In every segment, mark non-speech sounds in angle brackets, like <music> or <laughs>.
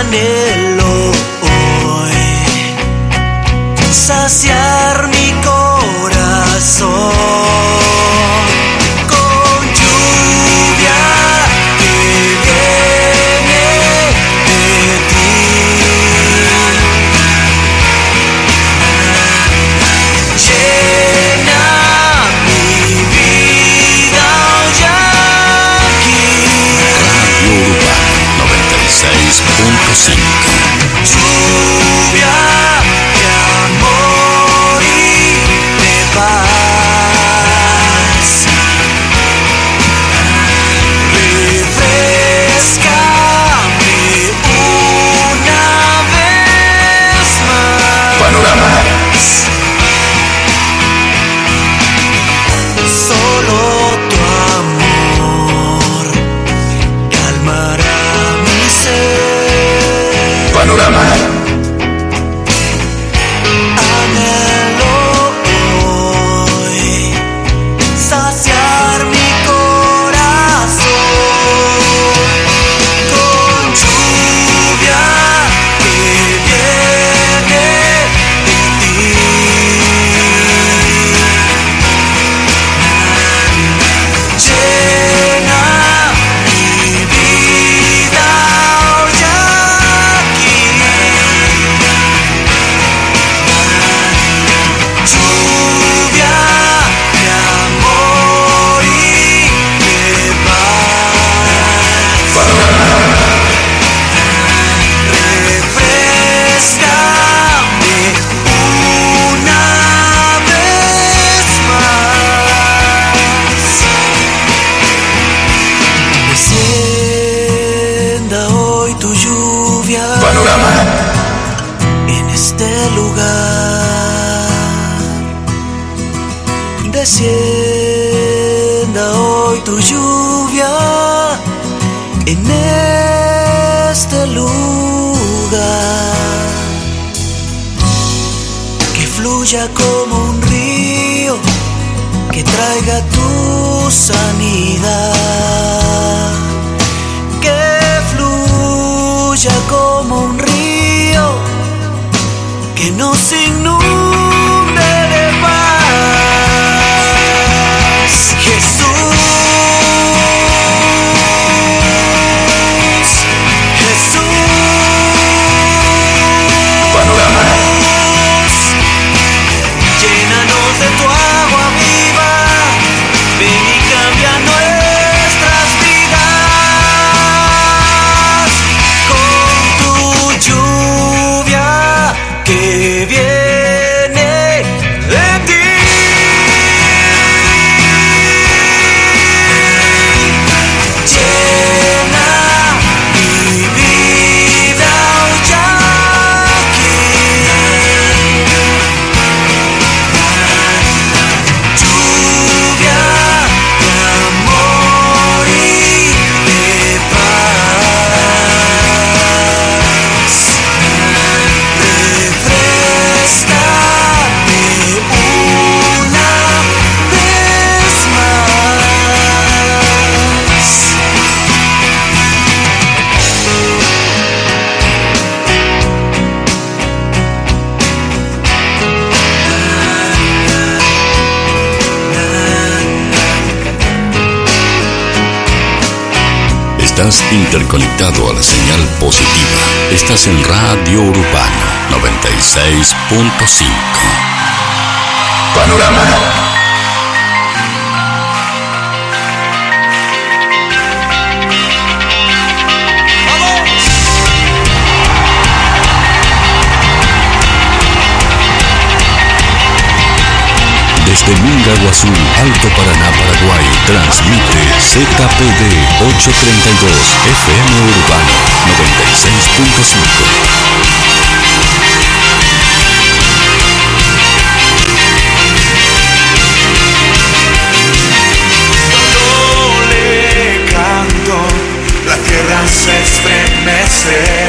anhelo hoy saciar. interconectado a la señal positiva. Estás en Radio Urbana 96.5. Panorama. Desde Mindago Alto Paraná, Paraguay, transmite ZPD 832 FM Urbano 96.5. la tierra se estremece.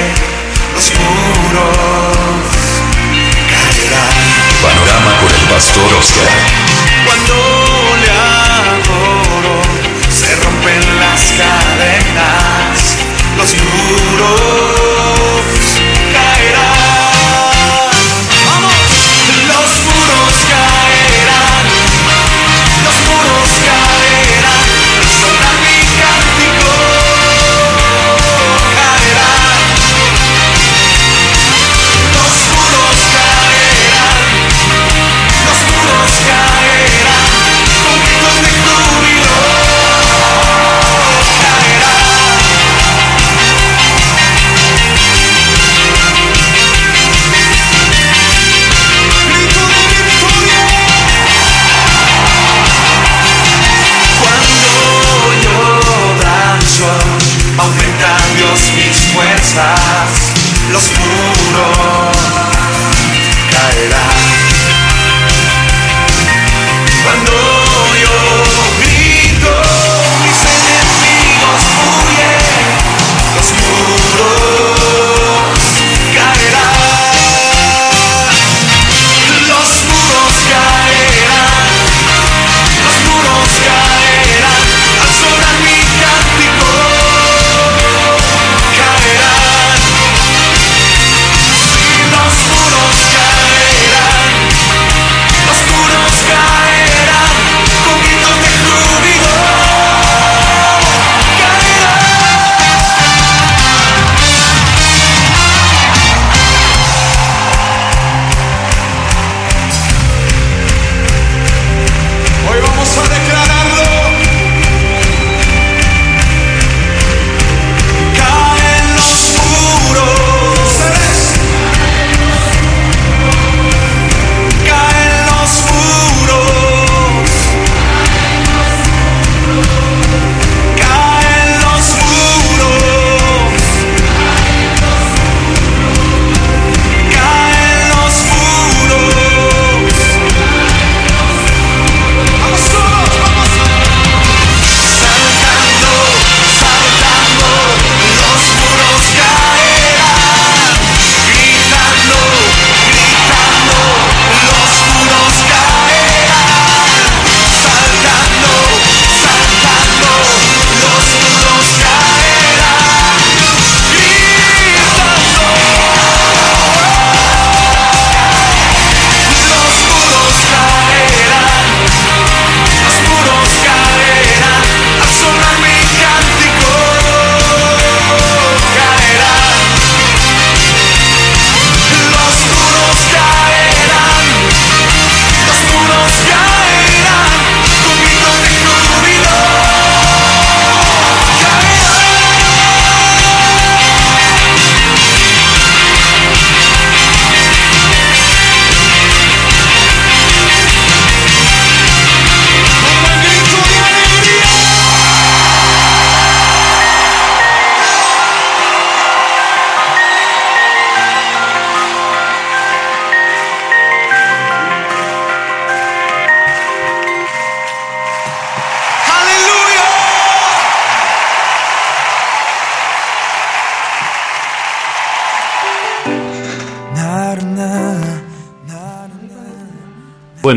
Cuando le adoro, se rompen las cadenas, los muros.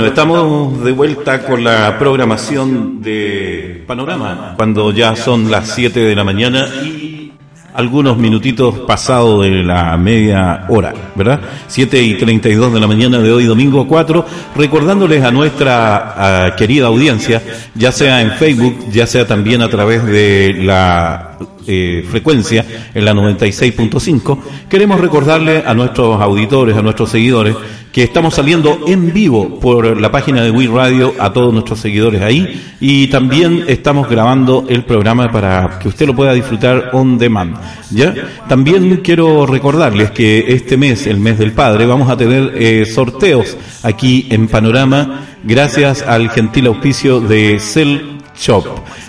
Estamos de vuelta con la programación de Panorama, cuando ya son las 7 de la mañana y algunos minutitos pasados de la media hora, ¿verdad? 7 y 32 de la mañana de hoy, domingo 4, recordándoles a nuestra querida audiencia, ya sea en Facebook, ya sea también a través de la eh, frecuencia en la 96.5, queremos recordarle a nuestros auditores, a nuestros seguidores, que estamos saliendo en vivo por la página de Wii Radio a todos nuestros seguidores ahí y también estamos grabando el programa para que usted lo pueda disfrutar on demand. ¿ya? También quiero recordarles que este mes, el mes del padre, vamos a tener eh, sorteos aquí en Panorama gracias al gentil auspicio de Cell Shop.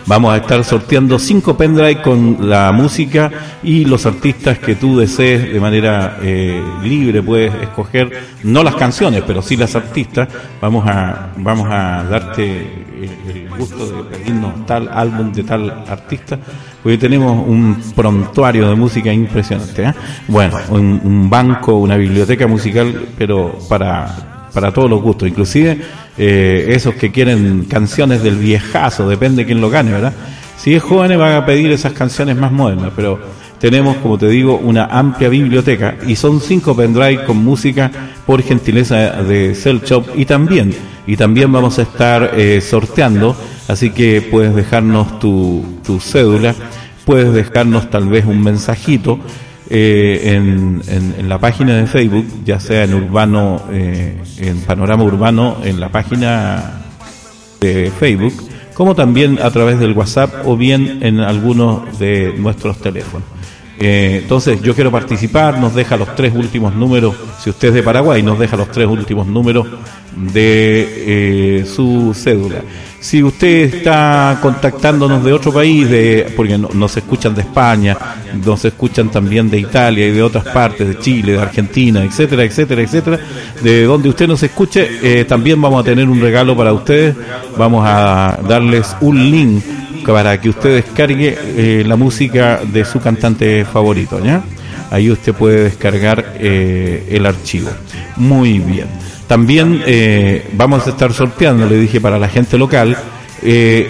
Vamos a estar sorteando cinco pendrive con la música y los artistas que tú desees de manera eh, libre. Puedes escoger, no las canciones, pero sí las artistas. Vamos a, vamos a darte el, el gusto de pedirnos tal álbum de tal artista. Porque tenemos un prontuario de música impresionante. ¿eh? Bueno, un, un banco, una biblioteca musical, pero para para todos los gustos, inclusive eh, esos que quieren canciones del viejazo, depende de quién lo gane, ¿verdad? Si es joven van a pedir esas canciones más modernas, pero tenemos, como te digo, una amplia biblioteca y son cinco pendrive con música por gentileza de Cell Shop y también, y también vamos a estar eh, sorteando, así que puedes dejarnos tu, tu cédula, puedes dejarnos tal vez un mensajito eh, en, en- en la página de Facebook, ya sea en Urbano, eh, en Panorama Urbano, en la página de Facebook, como también a través del WhatsApp o bien en algunos de nuestros teléfonos. Eh, entonces yo quiero participar, nos deja los tres últimos números, si usted es de Paraguay, nos deja los tres últimos números de eh, su cédula. Si usted está contactándonos de otro país, de, porque no- nos escuchan de España, nos escuchan también de Italia y de otras partes, de Chile, de Argentina, etcétera, etcétera, etcétera, de donde usted nos escuche, eh, también vamos a tener un regalo para ustedes. Vamos a darles un link para que usted descargue eh, la música de su cantante favorito, ¿ya? Ahí usted puede descargar eh, el archivo. Muy bien. También eh, vamos a estar sorteando, le dije, para la gente local,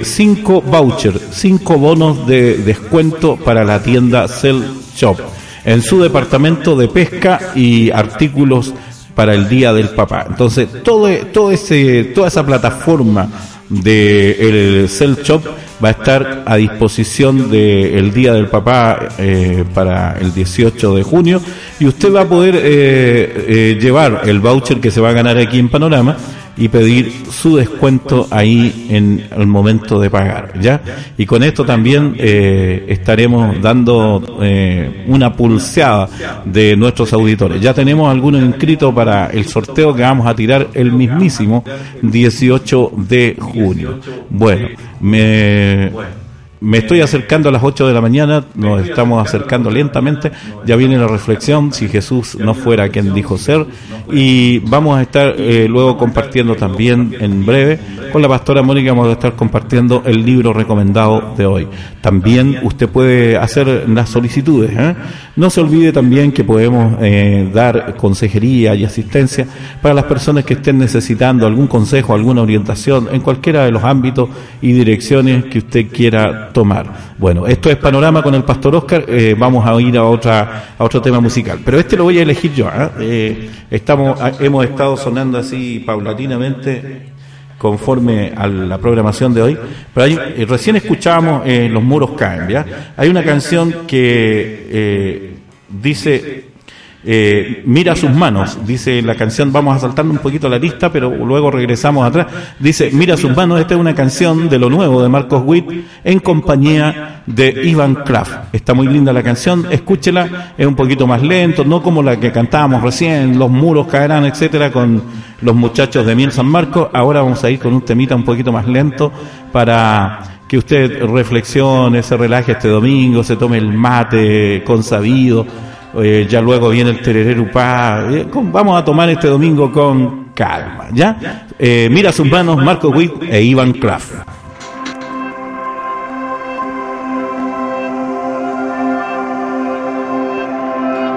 cinco vouchers, cinco bonos de descuento para la tienda Cell Shop en su departamento de pesca y artículos para el Día del Papá. Entonces, todo, todo ese, toda esa plataforma de el Cell Shop va a estar a disposición del Día del Papá eh, para el 18 de junio. Y usted va a poder eh, eh, llevar el voucher que se va a ganar aquí en Panorama y pedir su descuento ahí en el momento de pagar, ¿ya? Y con esto también eh, estaremos dando eh, una pulseada de nuestros auditores. Ya tenemos algunos inscritos para el sorteo que vamos a tirar el mismísimo 18 de junio. Bueno, me... Me estoy acercando a las 8 de la mañana, nos estamos acercando lentamente, ya viene la reflexión, si Jesús no fuera quien dijo ser, y vamos a estar eh, luego compartiendo también en breve con la pastora Mónica, vamos a estar compartiendo el libro recomendado de hoy. También usted puede hacer las solicitudes, ¿eh? no se olvide también que podemos eh, dar consejería y asistencia para las personas que estén necesitando algún consejo, alguna orientación en cualquiera de los ámbitos y direcciones que usted quiera tomar. Bueno, esto es Panorama con el Pastor Oscar. eh, vamos a ir a otra a otro tema musical, pero este lo voy a elegir yo. ¿ah? Eh, estamos ah, hemos estado sonando así paulatinamente conforme a la programación de hoy. Pero hay- eh, recién escuchábamos eh, Los muros caen. Hay una canción que eh, dice eh, mira sus manos, dice la canción, vamos a saltarnos un poquito la lista, pero luego regresamos atrás. Dice, mira sus manos, esta es una canción de lo nuevo de Marcos Witt en compañía de Ivan Kraft. Está muy linda la canción, escúchela, es un poquito más lento, no como la que cantábamos recién, los muros caerán, etcétera, con los muchachos de Miel San Marcos. Ahora vamos a ir con un temita un poquito más lento para que usted reflexione, se relaje este domingo, se tome el mate consabido. Eh, ya luego viene el terererupá. Eh, vamos a tomar este domingo con calma, ¿ya? Eh, mira sus manos, Marco Witt e Ivan Kraft.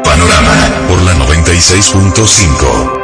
Panorama por la 96.5.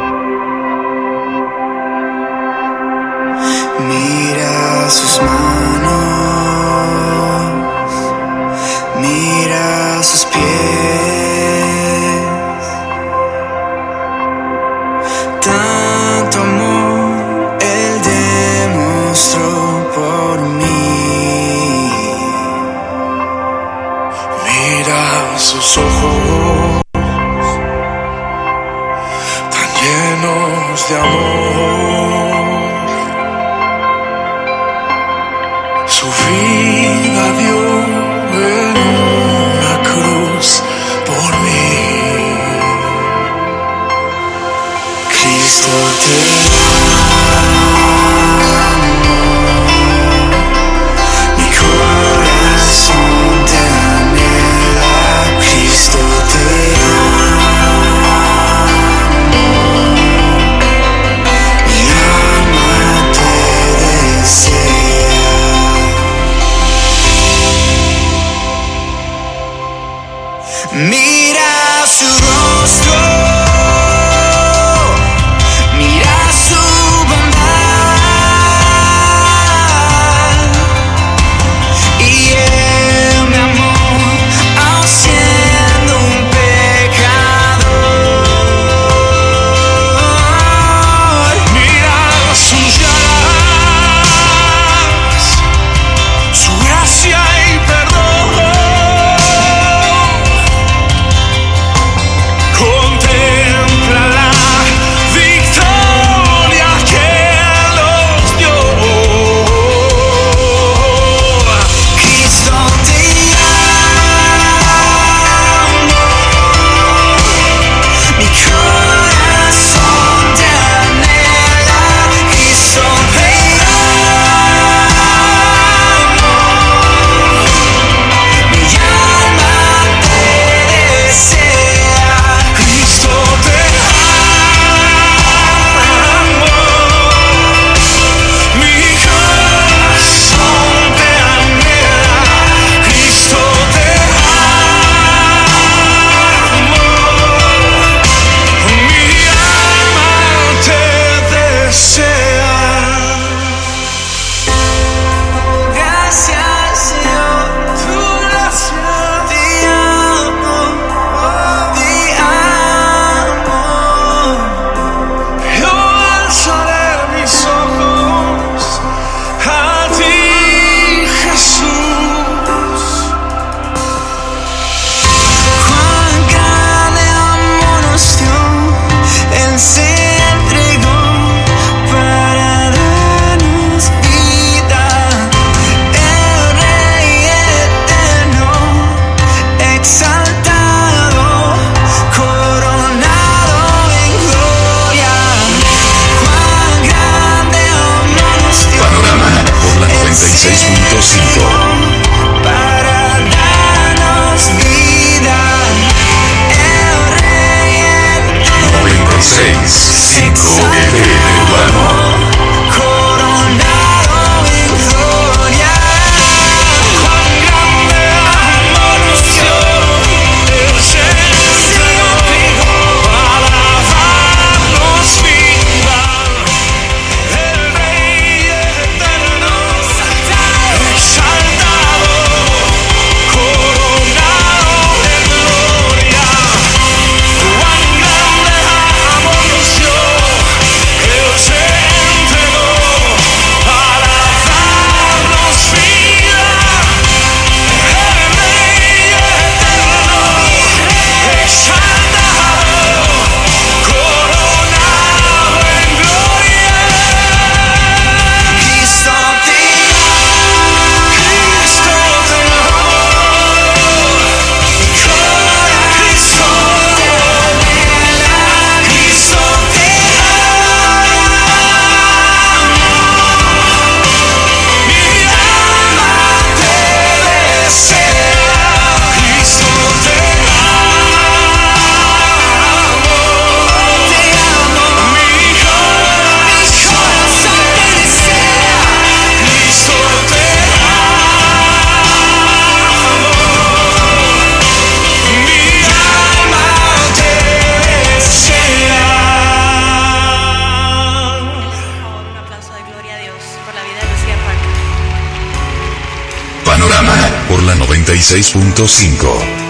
96.5.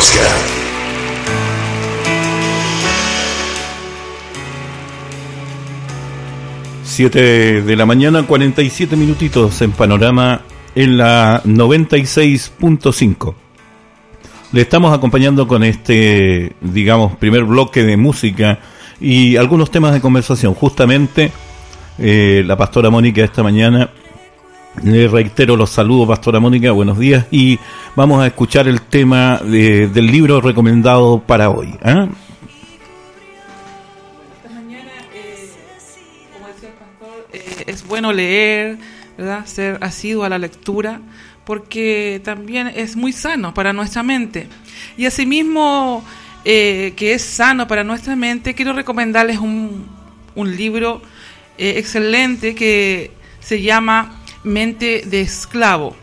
Oscar. Siete de la mañana, 47 minutitos en panorama en la 96.5. Le estamos acompañando con este, digamos, primer bloque de música y algunos temas de conversación. Justamente, eh, la pastora Mónica esta mañana, le reitero los saludos, pastora Mónica, buenos días, y vamos a escuchar el tema de- del libro recomendado para hoy. ¿ah? Eh, eh, es bueno leer, ¿verdad? Ser asiduo a la lectura, porque también es muy sano para nuestra mente. Y asimismo, eh, que es sano para nuestra mente, quiero recomendarles un, un libro eh, excelente que se llama Mente de Esclavo.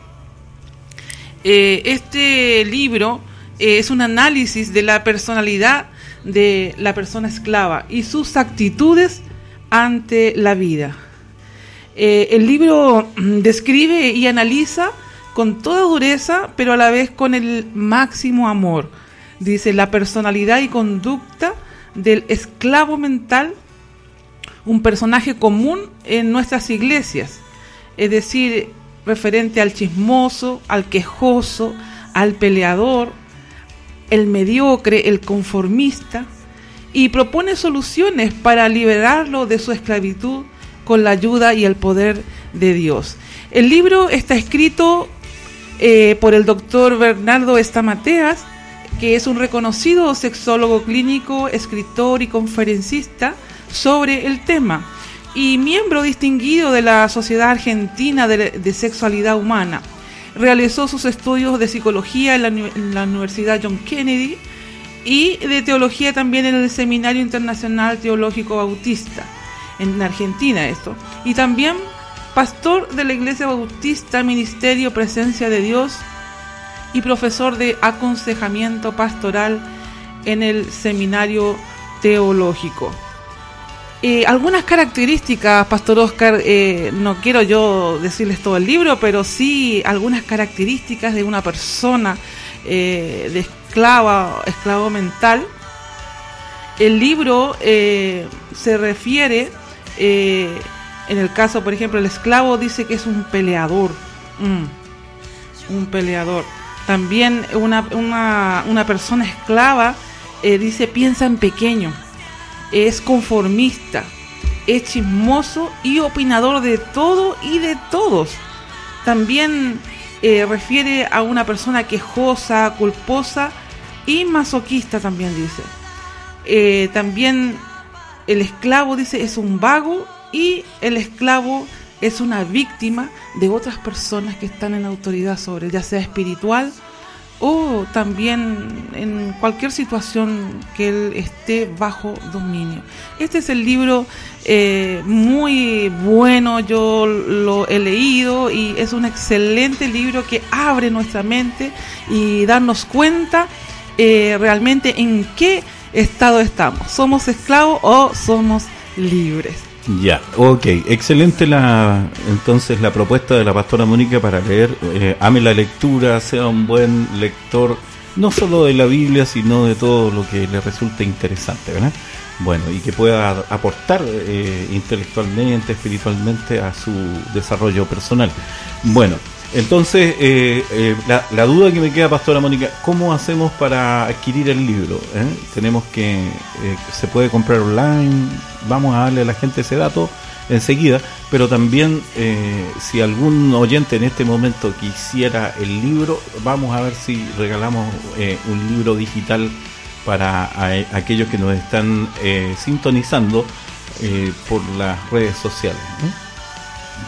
Eh, este libro eh, es un análisis de la personalidad de la persona esclava y sus actitudes ante la vida. Eh, el libro mm, describe y analiza con toda dureza, pero a la vez con el máximo amor. Dice la personalidad y conducta del esclavo mental, un personaje común en nuestras iglesias, es decir, referente al chismoso, al quejoso, al peleador, el mediocre, el conformista, y propone soluciones para liberarlo de su esclavitud con la ayuda y el poder de Dios. El libro está escrito eh, por el doctor Bernardo Estamateas, que es un reconocido sexólogo clínico, escritor y conferencista sobre el tema, y miembro distinguido de la Sociedad Argentina de, Sexualidad Humana. Realizó sus estudios de psicología en la, en la Universidad John Kennedy y de teología también en el Seminario Internacional Teológico Bautista, en Argentina esto. Y también pastor de la Iglesia Bautista, Ministerio Presencia de Dios y profesor de aconsejamiento pastoral en el Seminario Teológico. Eh, algunas características, Pastor Oscar, eh, no quiero yo decirles todo el libro, pero sí algunas características de una persona eh, de esclava, esclavo mental. El libro se refiere, en el caso, por ejemplo, el esclavo dice que es un peleador. Mm, un peleador. También una, una, una persona esclava dice piensa en pequeño es conformista, es chismoso y opinador de todo y de todos. También eh, refiere a una persona quejosa, culposa y masoquista también dice. Eh, también el esclavo dice es un vago y el esclavo es una víctima de otras personas que están en autoridad sobre él, ya sea espiritual o también en cualquier situación que él esté bajo dominio. Este es el libro eh, muy bueno, yo lo he leído y es un excelente libro que abre nuestra mente y darnos cuenta eh, realmente en qué estado estamos. ¿Somos esclavos o somos libres? Ya, ok, excelente la entonces la propuesta de la pastora Mónica para leer, eh, ame la lectura, sea un buen lector, no solo de la Biblia, sino de todo lo que le resulte interesante, ¿verdad? Bueno, y que pueda aportar eh, intelectualmente, espiritualmente a su desarrollo personal. Bueno, entonces, eh, eh, la, duda que me queda, Pastora Mónica, ¿cómo hacemos para adquirir el libro? eh? Tenemos que, se puede comprar online, vamos a darle a la gente ese dato enseguida, pero también si algún oyente en este momento quisiera el libro, vamos a ver si regalamos un libro digital para aquellos que nos están sintonizando por las redes sociales.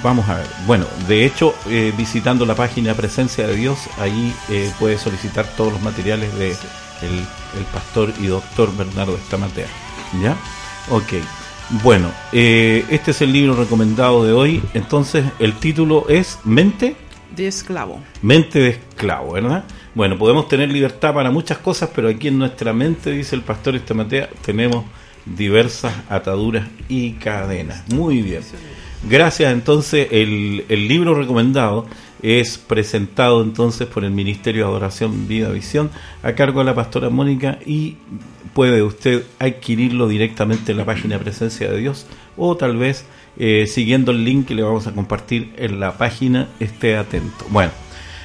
Vamos a ver. Bueno, de hecho, eh, visitando la página Presencia de Dios, ahí eh, puede solicitar todos los materiales de el, el pastor y doctor Bernardo Estamatea. ¿Ya? Ok. Bueno, eh, este es el libro recomendado de hoy. Entonces, el título es Mente, De esclavo. Mente de esclavo, ¿verdad? Bueno, podemos tener libertad para muchas cosas, pero aquí en nuestra mente, dice el pastor Estamatea, tenemos diversas ataduras y cadenas. Muy bien. Gracias, entonces, el, el libro recomendado es presentado entonces por el Ministerio de Adoración Vida Visión a cargo de la pastora Mónica y puede usted adquirirlo directamente en la página Presencia de Dios o tal vez eh, siguiendo el link que le vamos a compartir en la página, esté atento. Bueno,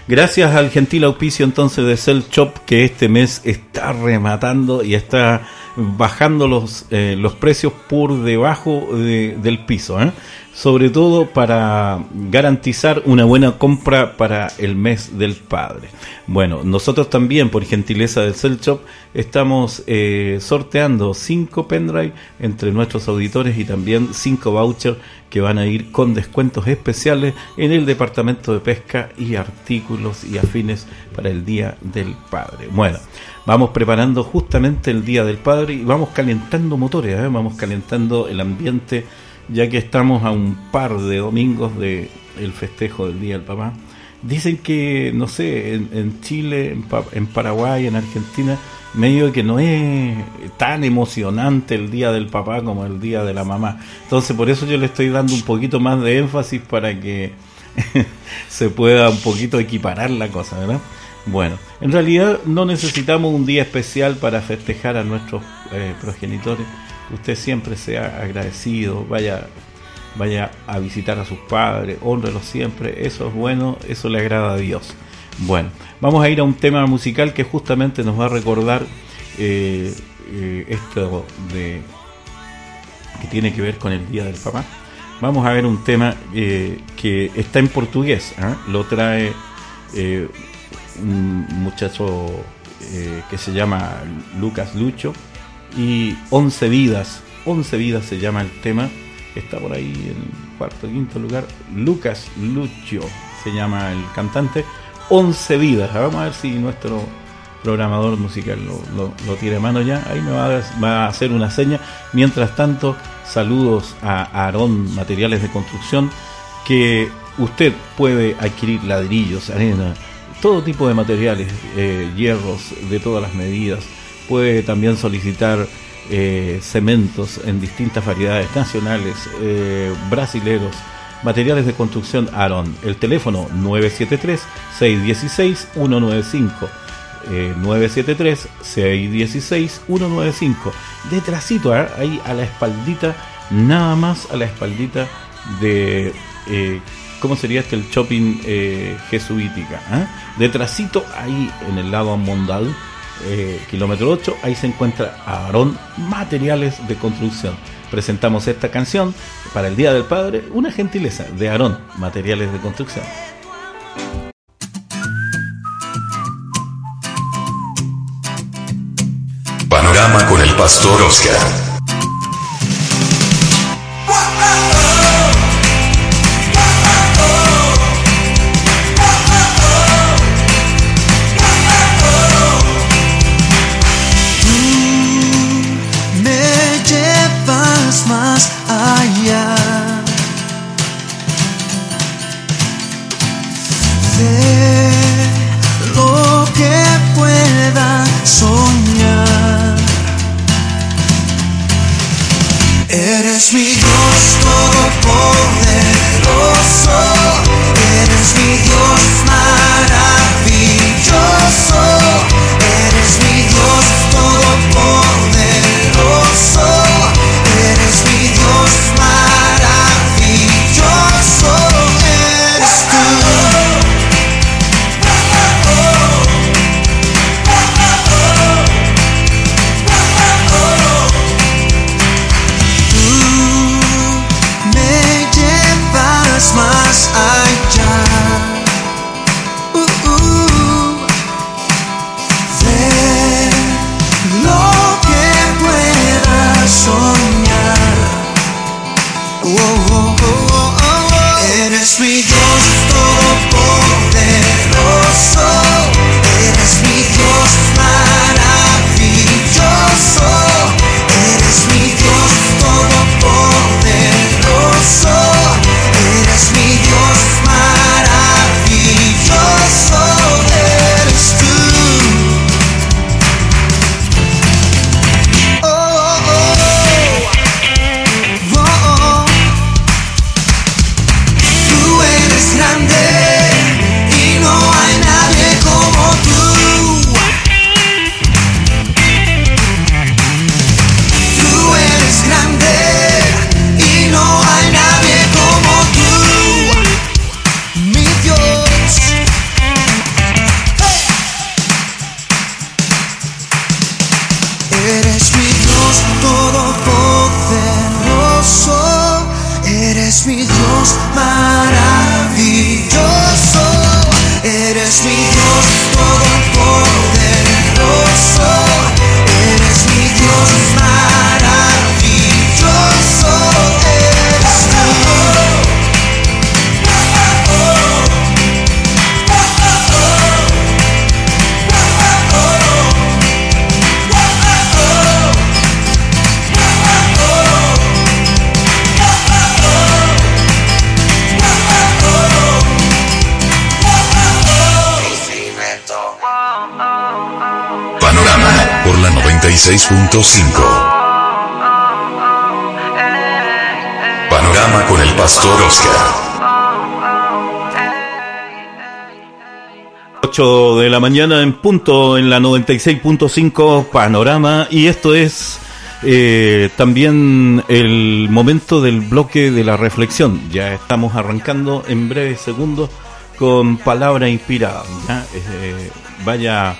gracias al gentil auspicio entonces de Cell Shop que este mes está rematando y está bajando los, eh, los precios por debajo de- del piso, ¿eh? Sobre todo para garantizar una buena compra para el mes del padre. Bueno, nosotros también, por gentileza del Cell Shop, estamos eh, sorteando cinco pendrive entre nuestros auditores y también cinco vouchers que van a ir con descuentos especiales en el departamento de pesca y artículos y afines para el Día del Padre. Bueno, vamos preparando justamente el Día del Padre y vamos calentando motores, ¿eh? vamos calentando el ambiente ya que estamos a un par de domingos de el festejo del Día del Papá. Dicen que, no sé, en, Chile, en, en Paraguay, en Argentina, medio que no es tan emocionante el Día del Papá como el Día de la Mamá. Entonces, por eso yo le estoy dando un poquito más de énfasis para que <laughs> se pueda un poquito equiparar la cosa, ¿verdad? Bueno, en realidad no necesitamos un día especial para festejar a nuestros eh, progenitores. Usted siempre sea agradecido, vaya, vaya a visitar a sus padres, honrelos siempre. Eso es bueno, eso le agrada a Dios. Bueno, vamos a ir a un tema musical que justamente nos va a recordar eh, eh, esto de que tiene que ver con el Día del Papá. Vamos a ver un tema eh, que está en portugués. Lo trae un muchacho que se llama Lucas Lucho y 11 vidas. 11 vidas se llama el tema. Está por ahí en cuarto, quinto lugar. Lucas Lucho se llama el cantante. 11 vidas. Ah, Vamos a ver si nuestro programador musical lo, lo- tiene a mano ya. Ahí me va a, va a hacer una seña. Mientras tanto, saludos a Aarón Materiales de Construcción, que usted puede adquirir ladrillos, arena, todo tipo de materiales, eh, hierros de todas las medidas. Puede también solicitar eh, cementos en distintas variedades nacionales, eh, brasileros, materiales de construcción Aarón. El teléfono 973-616-195. Eh, 973-616-195. Detrásito, ¿eh? ahí a la espaldita, nada más a la espaldita de... eh, ¿Cómo sería este? El shopping jesuítica. Detrásito, ahí en el lado Mondal, eh, kilómetro 8, ahí se encuentra Aarón Materiales de Construcción. Presentamos esta canción para el Día del Padre, una gentileza de Aarón Materiales de Construcción. Panorama con el pastor Oscar. Dios todopoderoso, eres mi Dios maravilloso, 8 de la mañana en punto en la 96.5 Panorama y esto es eh, también el momento del bloque de la reflexión. Ya estamos arrancando en breves segundos con palabra inspirada. ¿ya? Eh, vaya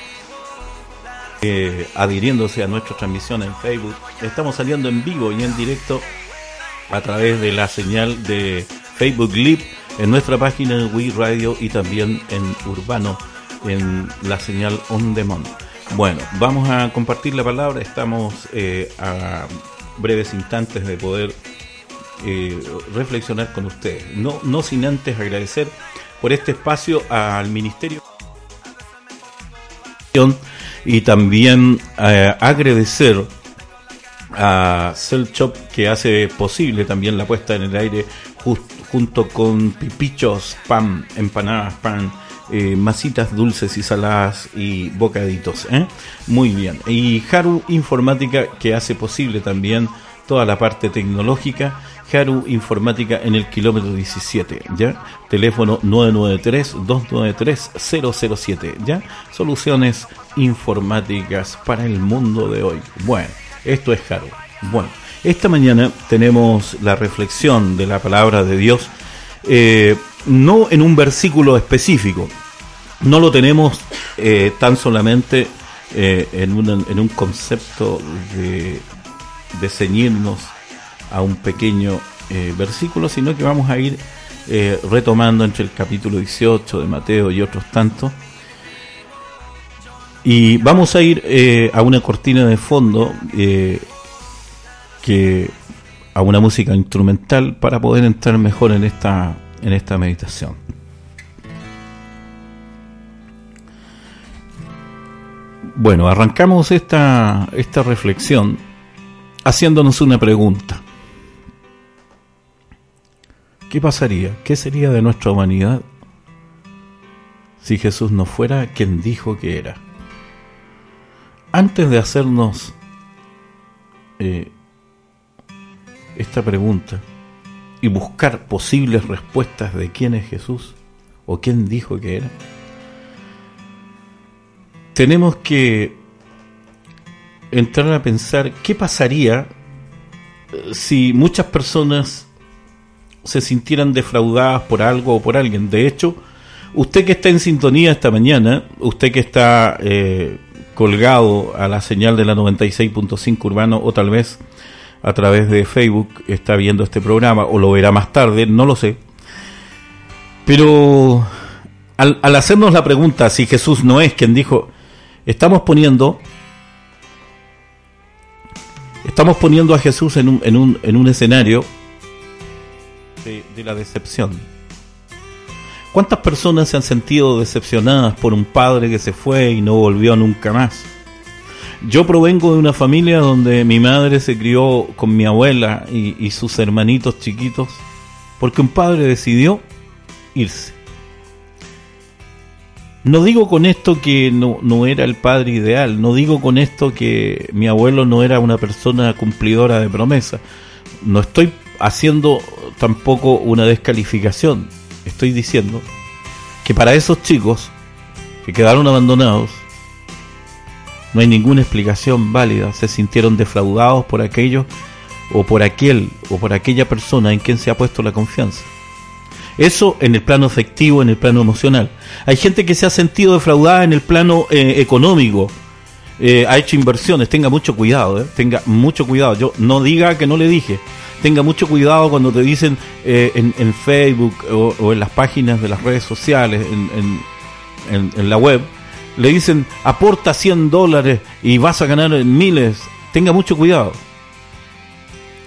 eh, adhiriéndose a nuestra transmisión en Facebook. Estamos saliendo en vivo y en directo a través de la señal de Facebook Live en nuestra página en Wii Radio y también en Urbano en la señal On Demand. Bueno, vamos a compartir la palabra. Estamos eh, a breves instantes de poder eh, reflexionar con ustedes. No, no sin antes agradecer por este espacio al Ministerio y también eh, agradecer a Cell Shop que hace posible también la puesta en el aire jus- junto con pipichos, pan, empanadas, pan, eh, masitas dulces y saladas y bocaditos. ¿eh? Muy bien. Y Haru Informática que hace posible también toda la parte tecnológica. Haru Informática en el kilómetro 17, ¿ya? Teléfono 993-293-007, ¿ya? Soluciones informáticas para el mundo de hoy. Bueno, esto es Haru. Bueno, esta mañana tenemos la reflexión de la palabra de Dios, eh, no en un versículo específico, no lo tenemos eh, tan solamente eh, en, un, en un concepto de, de ceñirnos a un pequeño eh, versículo, sino que vamos a ir retomando entre el capítulo 18 de Mateo y otros tantos. Y vamos a ir a una cortina de fondo, que a una música instrumental para poder entrar mejor en esta, en esta meditación. Bueno, arrancamos esta, esta reflexión haciéndonos una pregunta. ¿Qué pasaría? ¿Qué sería de nuestra humanidad si Jesús no fuera quien dijo que era? Antes de hacernos eh, esta pregunta y buscar posibles respuestas de quién es Jesús o quién dijo que era, tenemos que entrar a pensar qué pasaría eh, si muchas personas se sintieran defraudadas por algo o por alguien. De hecho, usted que está en sintonía esta mañana, usted que está eh, colgado a la señal de la 96.5 urbano o tal vez a través de Facebook está viendo este programa o lo verá más tarde, no lo sé. Pero al, hacernos la pregunta si Jesús no es quien dijo, estamos poniendo estamos poniendo a Jesús en un, en un, en un escenario de la decepción. ¿Cuántas personas se han sentido decepcionadas por un padre que se fue y no volvió nunca más? Yo provengo de una familia donde mi madre se crió con mi abuela y, sus hermanitos chiquitos porque un padre decidió irse. No digo con esto que no, no era el padre ideal, no digo con esto que mi abuelo no era una persona cumplidora de promesa. No estoy haciendo tampoco una descalificación. Estoy diciendo que para esos chicos que quedaron abandonados, no hay ninguna explicación válida. Se sintieron defraudados por aquello o por aquel o por aquella persona en quien se ha puesto la confianza. Eso en el plano afectivo, en el plano emocional. Hay gente que se ha sentido defraudada en el plano eh, económico. Eh, ha hecho inversiones, tenga mucho cuidado, eh, tenga mucho cuidado. Yo no diga que no le dije. Tenga mucho cuidado cuando te dicen eh, en, en Facebook o, o en las páginas de las redes sociales, en, en- en- en la web, le dicen aporta 100 dólares y vas a ganar miles. Tenga mucho cuidado.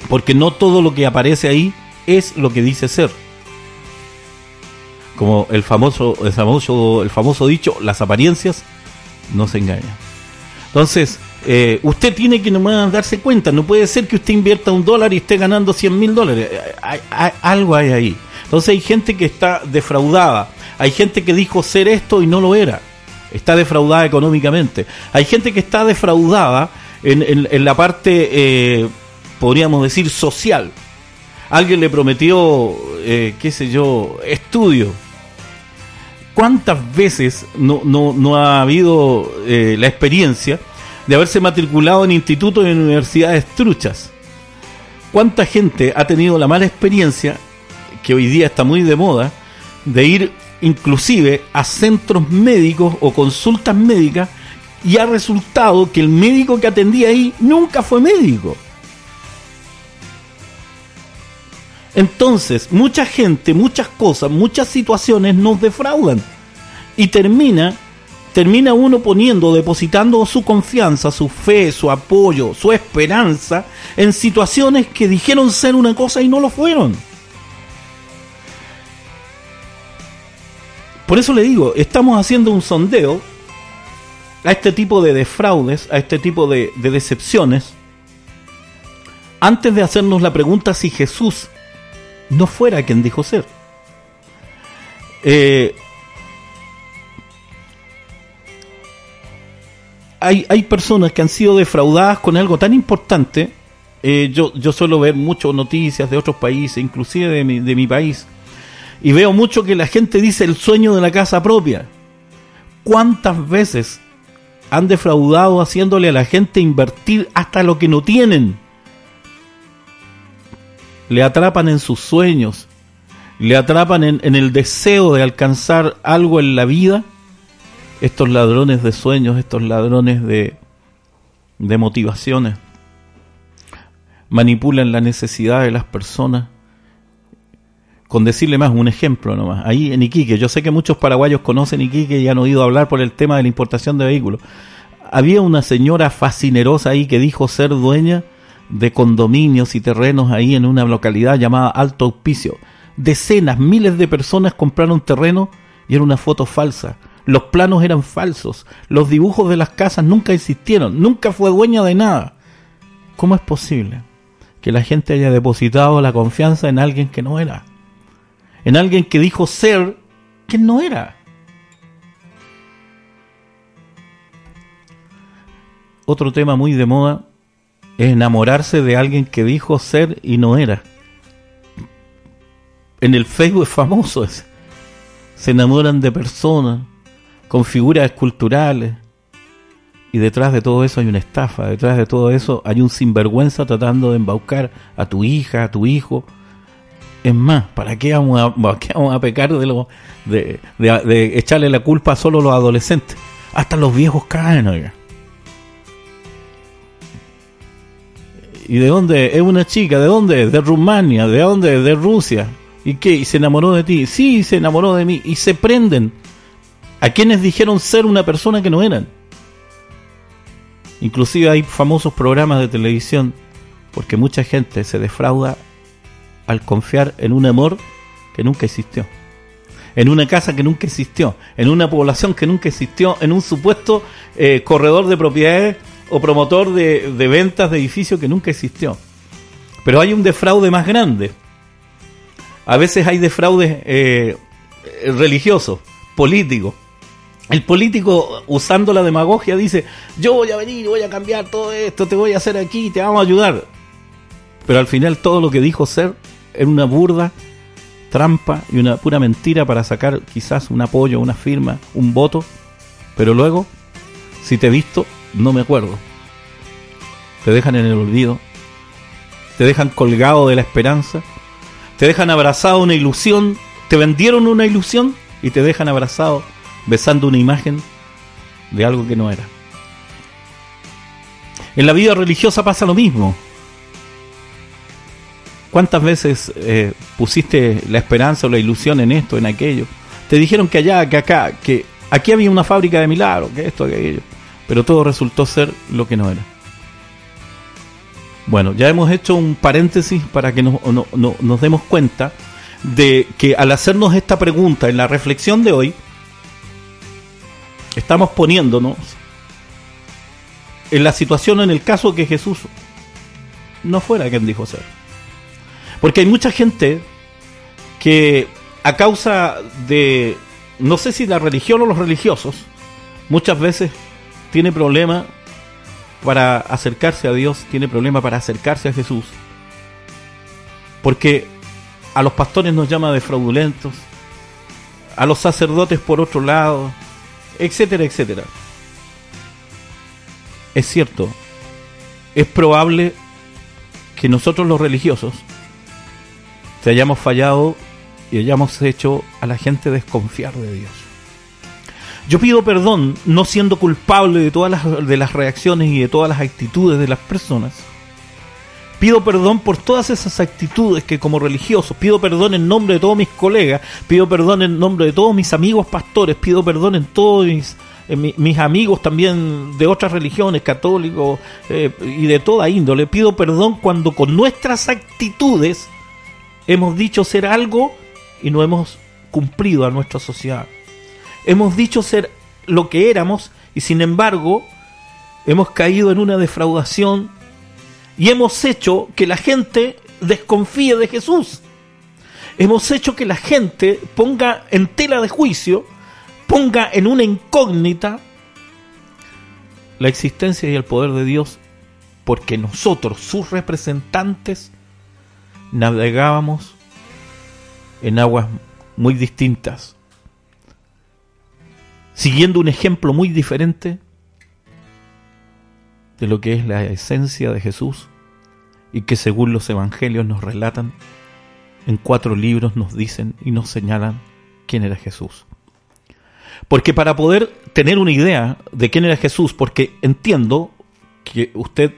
Porque no todo lo que aparece ahí es lo que dice ser como el famoso, el famoso, el famoso dicho, las apariencias no se engañan. Entonces, eh, usted tiene que nomás darse cuenta, no puede ser que usted invierta un dólar y esté ganando 100 mil dólares. Hay- hay- algo hay ahí. Entonces hay gente que está defraudada, hay gente que dijo ser esto y no lo era. Está defraudada económicamente. Hay gente que está defraudada en, la parte, eh, podríamos decir, social. Alguien le prometió, eh, qué sé yo, estudio. ¿Cuántas veces no ha habido eh, la experiencia de haberse matriculado en institutos y en universidades truchas? ¿Cuánta gente ha tenido la mala experiencia, que hoy día está muy de moda, de ir inclusive a centros médicos o consultas médicas y ha resultado que el médico que atendía ahí nunca fue médico? Entonces, mucha gente, muchas cosas, muchas situaciones nos defraudan. Y termina, termina uno poniendo, depositando su confianza, su fe, su apoyo, su esperanza en situaciones que dijeron ser una cosa y no lo fueron. Por eso le digo, estamos haciendo un sondeo a este tipo de defraudes, a este tipo de, de decepciones, antes de hacernos la pregunta si Jesús no fuera quien dijo ser. Eh, hay, hay personas que han sido defraudadas con algo tan importante. eh, yo, yo suelo ver muchas noticias de otros países, inclusive de mi, de mi país, y veo mucho que la gente dice el sueño de la casa propia. ¿Cuántas veces han defraudado haciéndole a la gente invertir hasta lo que no tienen? le atrapan en sus sueños, le atrapan en, el deseo de alcanzar algo en la vida, estos ladrones de sueños, estos ladrones de motivaciones, manipulan la necesidad de las personas. Con decirle más, un ejemplo nomás. Ahí en Iquique, yo sé que muchos paraguayos conocen Iquique y han oído hablar por el tema de la importación de vehículos. Había una señora fascinerosa ahí que dijo ser dueña de condominios y terrenos ahí en una localidad llamada Alto Auspicio. Decenas, miles de personas compraron terreno y era una foto falsa. Los planos eran falsos. Los dibujos de las casas nunca existieron. Nunca fue dueña de nada. ¿Cómo es posible que la gente haya depositado la confianza en alguien que no era? En alguien que dijo ser quien no era. Otro tema muy de moda es enamorarse de alguien que dijo ser y no era. En el Facebook es famoso ese. Se enamoran de personas con figuras esculturales y detrás de todo eso hay una estafa, detrás de todo eso hay un sinvergüenza tratando de embaucar a tu hija, a tu hijo. Es más, ¿para qué vamos a, qué vamos a pecar de, lo, de, echarle la culpa solo a los adolescentes? Hasta los viejos caen, oiga. ¿Y de dónde? Es una chica, ¿de dónde? De Rumania, ¿de dónde? De Rusia. ¿Y qué? ¿Y se enamoró de ti? Sí, se enamoró de mí. Y se prenden a quienes dijeron ser una persona que no eran. Inclusive hay famosos programas de televisión porque mucha gente se defrauda al confiar en un amor que nunca existió. En una casa que nunca existió, en una población que nunca existió, en un supuesto eh, corredor de propiedades o promotor de, de ventas de edificios que nunca existió. Pero hay un defraude más grande. A veces hay defraudes eh, religiosos, políticos. El político, usando la demagogia, dice, yo voy a venir, voy a cambiar todo esto, te voy a hacer aquí, te vamos a ayudar. Pero al final todo lo que dijo ser era una burda trampa y una pura mentira para sacar quizás un apoyo, una firma, un voto. Pero luego, si te he visto, no me acuerdo. Te dejan en el olvido. Te dejan colgado de la esperanza. Te dejan abrazado una ilusión. Te vendieron una ilusión y te dejan abrazado besando una imagen de algo que no era. En la vida religiosa pasa lo mismo. ¿Cuántas veces eh, pusiste la esperanza o la ilusión en esto, en aquello? Te dijeron que allá, que acá, que aquí había una fábrica de milagros, que esto, que aquello. Pero todo resultó ser lo que no era. Bueno, ya hemos hecho un paréntesis para que nos, no- no- nos demos cuenta de que al hacernos esta pregunta en la reflexión de hoy, estamos poniéndonos en la situación, en el caso que Jesús no fuera quien dijo ser. Porque hay mucha gente que a causa de, no sé si la religión o los religiosos, muchas veces tiene problema para acercarse a Dios, tiene problema para acercarse a Jesús. Porque a los pastores nos llama de fraudulentos, a los sacerdotes por otro lado, etcétera, etcétera. Es cierto, es probable que nosotros los religiosos te hayamos fallado y hayamos hecho a la gente desconfiar de Dios. Yo pido perdón no siendo culpable de todas las, de las reacciones y de todas las actitudes de las personas. Pido perdón por todas esas actitudes que como religioso, pido perdón en nombre de todos mis colegas, pido perdón en nombre de todos mis amigos pastores, pido perdón en todos mis, mis amigos también de otras religiones, católicos eh, y de toda índole. Pido perdón cuando con nuestras actitudes hemos dicho ser algo y no hemos cumplido a nuestra sociedad. Hemos dicho ser lo que éramos y sin embargo hemos caído en una defraudación y hemos hecho que la gente desconfíe de Jesús. Hemos hecho que la gente ponga en tela de juicio, ponga en una incógnita la existencia y el poder de Dios porque nosotros, sus representantes, navegábamos en aguas muy distintas, siguiendo un ejemplo muy diferente de lo que es la esencia de Jesús y que según los evangelios nos relatan, en cuatro libros nos dicen y nos señalan quién era Jesús. Porque para poder tener una idea de quién era Jesús, porque entiendo que usted,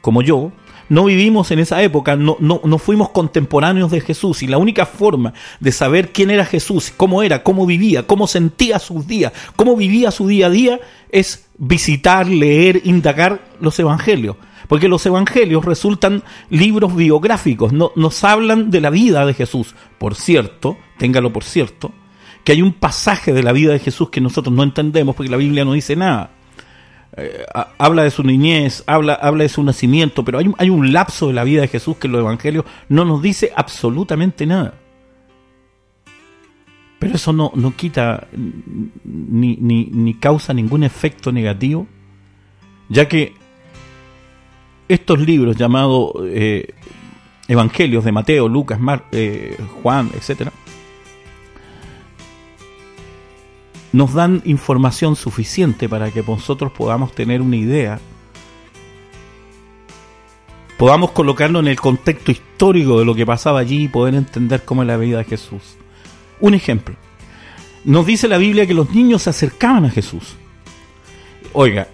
como yo, no vivimos en esa época, no, no, no fuimos contemporáneos de Jesús y la única forma de saber quién era Jesús, cómo era, cómo vivía, cómo sentía sus días, cómo vivía su día a día, es visitar, leer, indagar los evangelios. Porque los evangelios resultan libros biográficos, no, nos hablan de la vida de Jesús. Por cierto, téngalo por cierto, que hay un pasaje de la vida de Jesús que nosotros no entendemos porque la Biblia no dice nada. Eh, ha- habla de su niñez, habla, habla de su nacimiento, pero hay, hay un lapso de la vida de Jesús que en los evangelios no nos dice absolutamente nada. Pero eso no, no quita ni, ni, ni causa ningún efecto negativo, ya que estos libros llamados eh, Evangelios de Mateo, Lucas, Mar- eh, Juan, etcétera, nos dan información suficiente para que nosotros podamos tener una idea, podamos colocarlo en el contexto histórico de lo que pasaba allí y poder entender cómo es la vida de Jesús. Un ejemplo. Nos dice la Biblia que los niños se acercaban a Jesús. Oiga,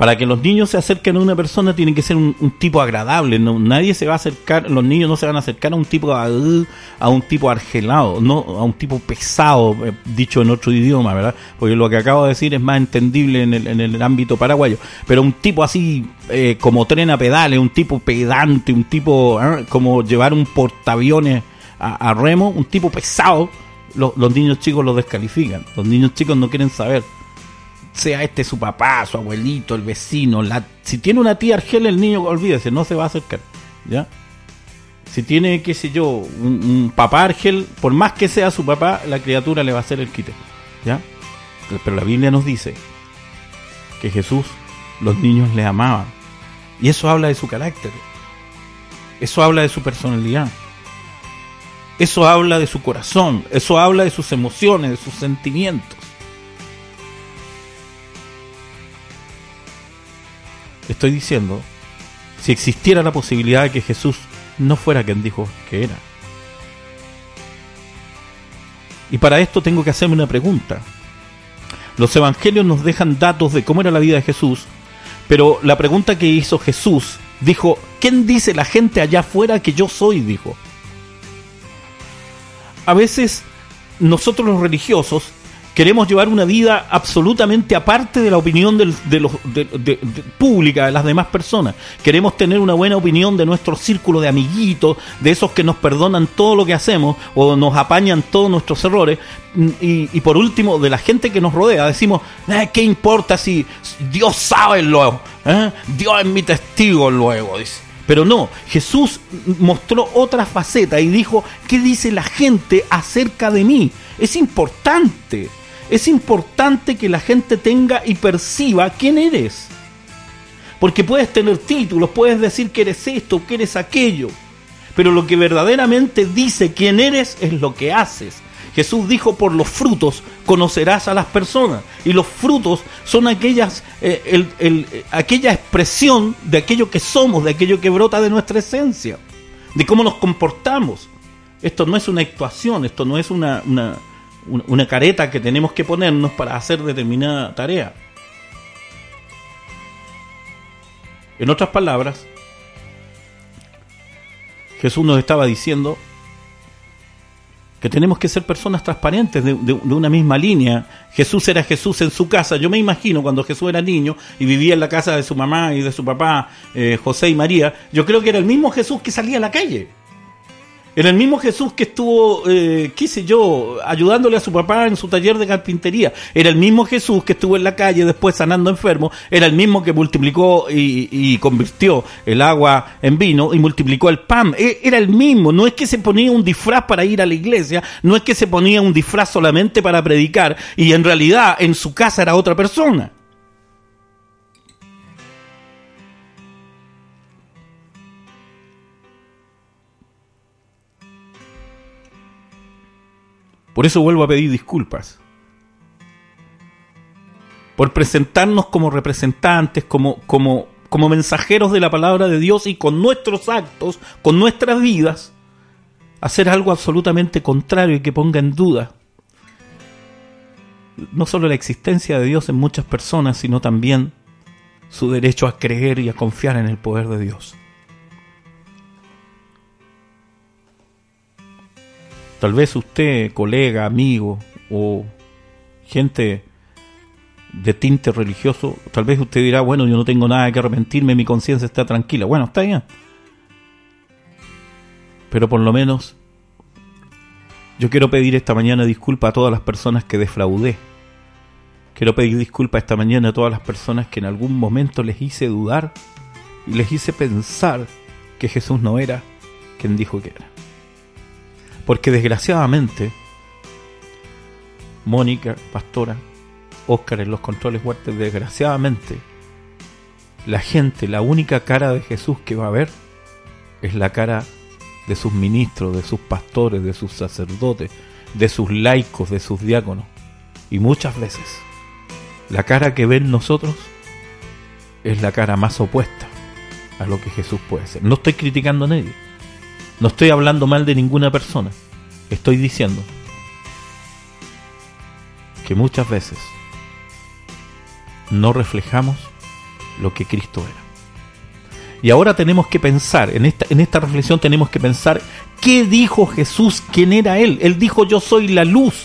para que los niños se acerquen a una persona tiene que ser un, tipo agradable. No, nadie se va a acercar, los niños no se van a acercar a un tipo a, un tipo argelado, no a un tipo pesado, eh, dicho en otro idioma, ¿verdad? Porque lo que acabo de decir es más entendible en el, en el ámbito paraguayo. Pero un tipo así eh, como tren a pedales, un tipo pedante, un tipo ¿eh? como llevar un portaaviones a, remo, un tipo pesado, lo- los niños chicos lo descalifican. Los niños chicos no quieren saber sea este su papá, su abuelito, el vecino, la, si tiene una tía argel, el niño, olvídese, no se va a acercar, ¿ya? Si tiene, qué sé yo, un, un papá argel, por más que sea su papá, la criatura le va a hacer el quite, ¿ya? Pero la Biblia nos dice que Jesús, los niños le amaban, y eso habla de su carácter, eso habla de su personalidad, eso habla de su corazón, eso habla de sus emociones, de sus sentimientos. Estoy diciendo, si existiera la posibilidad de que Jesús no fuera quien dijo que era. Y para esto tengo que hacerme una pregunta. Los evangelios nos dejan datos de cómo era la vida de Jesús, pero la pregunta que hizo Jesús dijo, ¿quién dice la gente allá afuera que yo soy? dijo. A veces nosotros los religiosos queremos llevar una vida absolutamente aparte de la opinión de los, de- de- pública de las demás personas. Queremos tener una buena opinión de nuestro círculo de amiguitos, de esos que nos perdonan todo lo que hacemos o nos apañan todos nuestros errores. Y, y por último, de la gente que nos rodea, decimos, "Eh, ¿qué importa si Dios sabe luego? ¿Eh? Dios es mi testigo luego, dice. Pero no, Jesús mostró otra faceta y dijo, ¿qué dice la gente acerca de mí? Es importante. Es importante que la gente tenga y perciba quién eres. Porque puedes tener títulos, puedes decir que eres esto, que eres aquello. Pero lo que verdaderamente dice quién eres es lo que haces. Jesús dijo, por los frutos conocerás a las personas. Y los frutos son aquellas, eh, eh, aquella expresión de aquello que somos, de aquello que brota de nuestra esencia, de cómo nos comportamos. Esto no es una actuación, esto no es una, una- careta que tenemos que ponernos para hacer determinada tarea. En otras palabras, Jesús nos estaba diciendo que tenemos que ser personas transparentes de una misma línea. Jesús era Jesús en su casa. Yo me imagino cuando Jesús era niño y vivía en la casa de su mamá y de su papá, eh, José y María, yo creo que era el mismo Jesús que salía a la calle. Era el mismo Jesús que estuvo, eh, qué sé yo, ayudándole a su papá en su taller de carpintería. Era el mismo Jesús que estuvo en la calle después sanando enfermos. Era el mismo que multiplicó y, y convirtió el agua en vino y multiplicó el pan. E- Era el mismo. No es que se ponía un disfraz para ir a la iglesia, no es que se ponía un disfraz solamente para predicar y en realidad en su casa era otra persona. Por eso vuelvo a pedir disculpas. Por presentarnos como representantes, como, como, como mensajeros de la palabra de Dios y con nuestros actos, con nuestras vidas, hacer algo absolutamente contrario y que ponga en duda no solo la existencia de Dios en muchas personas, sino también su derecho a creer y a confiar en el poder de Dios. Tal vez usted, colega, amigo o gente de tinte religioso, tal vez usted dirá, bueno, yo no tengo nada que arrepentirme, mi conciencia está tranquila. Bueno, está bien. Pero por lo menos yo quiero pedir esta mañana disculpa a todas las personas que defraudé. Quiero pedir disculpa esta mañana a todas las personas que en algún momento les hice dudar y les hice pensar que Jesús no era quien dijo que era. Porque desgraciadamente, Mónica, pastora, Óscar en los controles fuertes, desgraciadamente, la gente, la única cara de Jesús que va a ver es la cara de sus ministros, de sus pastores, de sus sacerdotes, de sus laicos, de sus diáconos. Y muchas veces, la cara que ven nosotros es la cara más opuesta a lo que Jesús puede ser. No estoy criticando a nadie. No estoy hablando mal de ninguna persona. Estoy diciendo que muchas veces no reflejamos lo que Cristo era. Y ahora tenemos que pensar, en esta, en esta reflexión tenemos que pensar, ¿qué dijo Jesús? ¿Quién era Él? Él dijo, yo soy la luz.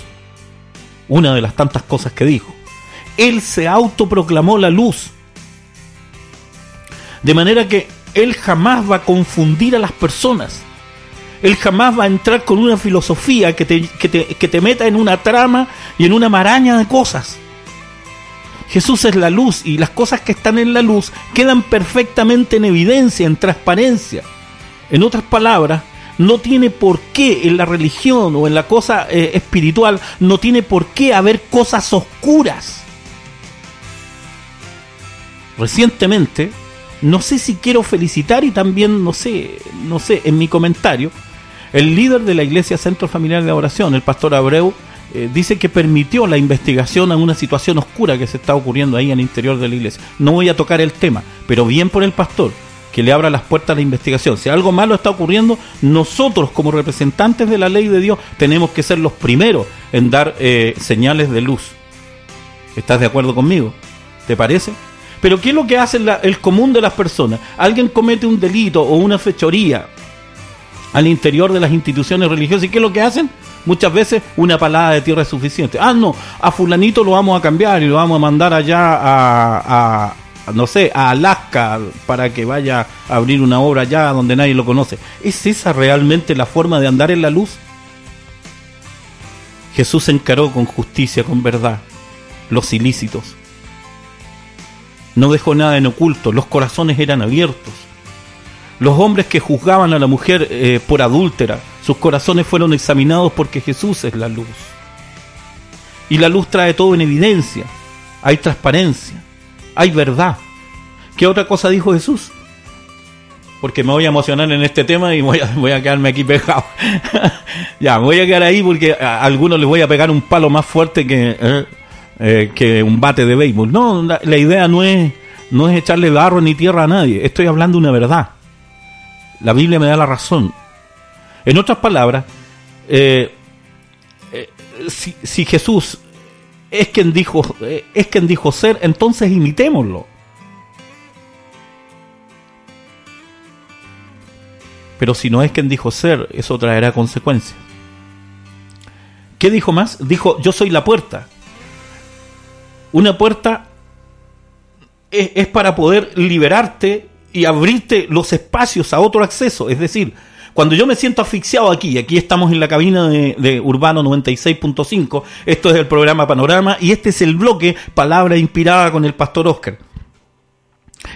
Una de las tantas cosas que dijo. Él se autoproclamó la luz. De manera que Él jamás va a confundir a las personas. Él jamás va a entrar con una filosofía que te, que te, que te meta en una trama y en una maraña de cosas. Jesús es la luz y las cosas que están en la luz quedan perfectamente en evidencia, en transparencia. En otras palabras, no tiene por qué en la religión o en la cosa eh, espiritual, no tiene por qué haber cosas oscuras. Recientemente, no sé si quiero felicitar y también no sé, no sé, en mi comentario, el líder de la Iglesia Centro Familiar de Oración, el pastor Abreu, eh, dice que permitió la investigación a una situación oscura que se está ocurriendo ahí en el interior de la iglesia. No voy a tocar el tema, pero bien por el pastor, que le abra las puertas a la investigación. Si algo malo está ocurriendo, nosotros como representantes de la ley de Dios tenemos que ser los primeros en dar eh, señales de luz. ¿Estás de acuerdo conmigo? ¿Te parece? Pero ¿qué es lo que hace el común de las personas? Alguien comete un delito o una fechoría al interior de las instituciones religiosas. ¿Y qué es lo que hacen? Muchas veces una palada de tierra es suficiente. Ah, no, a fulanito lo vamos a cambiar y lo vamos a mandar allá a, a- no sé, a Alaska para que vaya a abrir una obra allá donde nadie lo conoce. ¿Es esa realmente la forma de andar en la luz? Jesús encaró con justicia, con verdad, los ilícitos. No dejó nada en oculto, los corazones eran abiertos. Los hombres que juzgaban a la mujer eh, por adúltera, sus corazones fueron examinados porque Jesús es la luz. Y la luz trae todo en evidencia. Hay transparencia. Hay verdad. ¿Qué otra cosa dijo Jesús? Porque me voy a emocionar en este tema y voy a, voy a quedarme aquí pegado. <laughs> ya, me voy a quedar ahí porque a algunos les voy a pegar un palo más fuerte que, eh, eh, que un bate de béisbol. No, la, la idea no es, no es echarle barro ni tierra a nadie. Estoy hablando una verdad. La Biblia me da la razón. En otras palabras, eh, eh, si, Jesús es quien dijo eh, es quien dijo ser, entonces imitémoslo. Pero si no es quien dijo ser, eso traerá consecuencias. ¿Qué dijo más? Dijo, yo soy la puerta. Una puerta es para poder liberarte y abrirte los espacios a otro acceso. Es decir, cuando yo me siento asfixiado aquí, aquí estamos en la cabina de, Urbano 96.5, esto es el programa Panorama y este es el bloque Palabra Inspirada con el Pastor Oscar.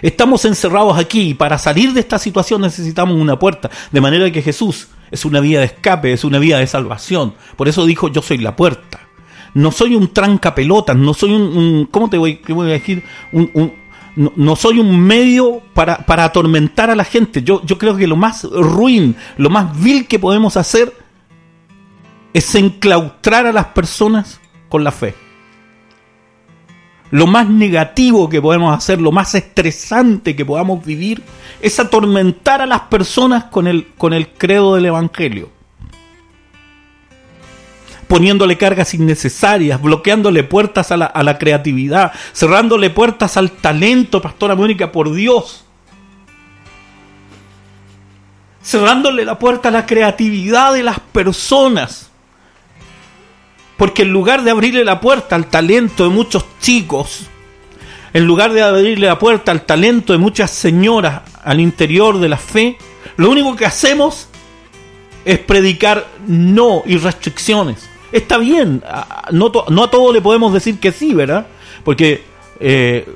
Estamos encerrados aquí y para salir de esta situación necesitamos una puerta, de manera que Jesús es una vía de escape, es una vía de salvación. Por eso dijo, yo soy la puerta. No soy un trancapelotas, no soy un, ¿cómo te voy, qué voy a decir? Un, no, soy un medio para, para atormentar a la gente. Yo, yo creo que lo más ruin, lo más vil que podemos hacer es enclaustrar a las personas con la fe. Lo más negativo que podemos hacer, lo más estresante que podamos vivir, es atormentar a las personas con el, con el credo del Evangelio. Poniéndole cargas innecesarias, bloqueándole puertas a la, a la creatividad, cerrándole puertas al talento, Pastora Mónica, por Dios. Cerrándole la puerta a la creatividad de las personas. Porque en lugar de abrirle la puerta al talento de muchos chicos, en lugar de abrirle la puerta al talento de muchas señoras al interior de la fe, lo único que hacemos es predicar no y restricciones. Está bien, no, no a todo le podemos decir que sí, ¿verdad? Porque eh,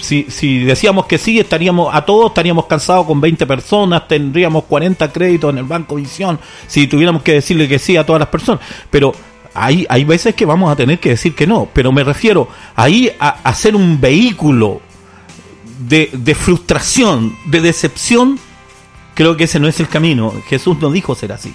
si, si decíamos que sí, estaríamos a todos estaríamos cansados con 20 personas, tendríamos 40 créditos en el Banco Visión, si tuviéramos que decirle que sí a todas las personas. Pero hay, hay veces que vamos a tener que decir que no. Pero me refiero ahí a, a ser un vehículo de, de frustración, de decepción. Creo que ese no es el camino. Jesús no dijo ser así.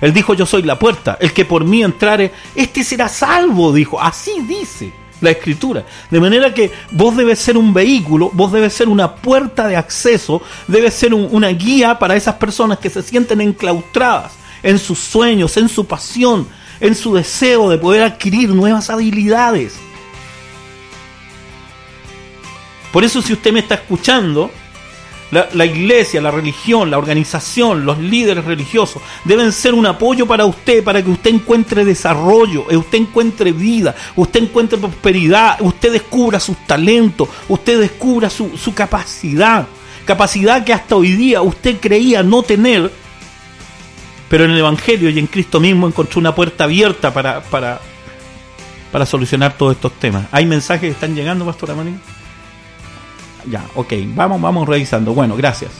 Él dijo, yo soy la puerta. El que por mí entrare, este será salvo, dijo. Así dice la escritura. De manera que vos debes ser un vehículo, vos debes ser una puerta de acceso, debes ser un- una guía para esas personas que se sienten enclaustradas en sus sueños, en su pasión, en su deseo de poder adquirir nuevas habilidades. Por eso si usted me está escuchando, la, iglesia, la religión, la organización, los líderes religiosos deben ser un apoyo para usted, para que usted encuentre desarrollo, eh, usted encuentre vida, usted encuentre prosperidad, usted descubra sus talentos, usted descubra su, capacidad, capacidad que hasta hoy día usted creía no tener, pero en el Evangelio y en Cristo mismo encontró una puerta abierta para, para, para solucionar todos estos temas. ¿Hay mensajes que están llegando, Pastora María? Ya, ok, vamos, vamos revisando. Bueno, gracias.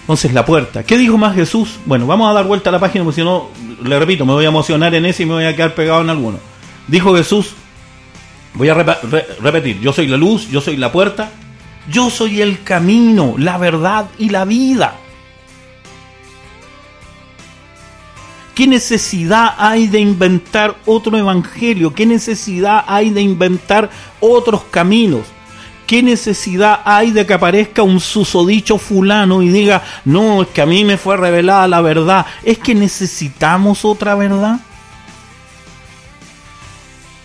Entonces, la puerta. ¿Qué dijo más Jesús? Bueno, vamos a dar vuelta a la página, porque si no, le repito, me voy a emocionar en ese y me voy a quedar pegado en alguno. Dijo Jesús, voy a repetir, yo soy la luz, yo soy la puerta, yo soy el camino, la verdad y la vida. ¿Qué necesidad hay de inventar otro evangelio? ¿Qué necesidad hay de inventar otros caminos? ¿Qué necesidad hay de que aparezca un susodicho fulano y diga, no, es que a mí me fue revelada la verdad? ¿Es que necesitamos otra verdad?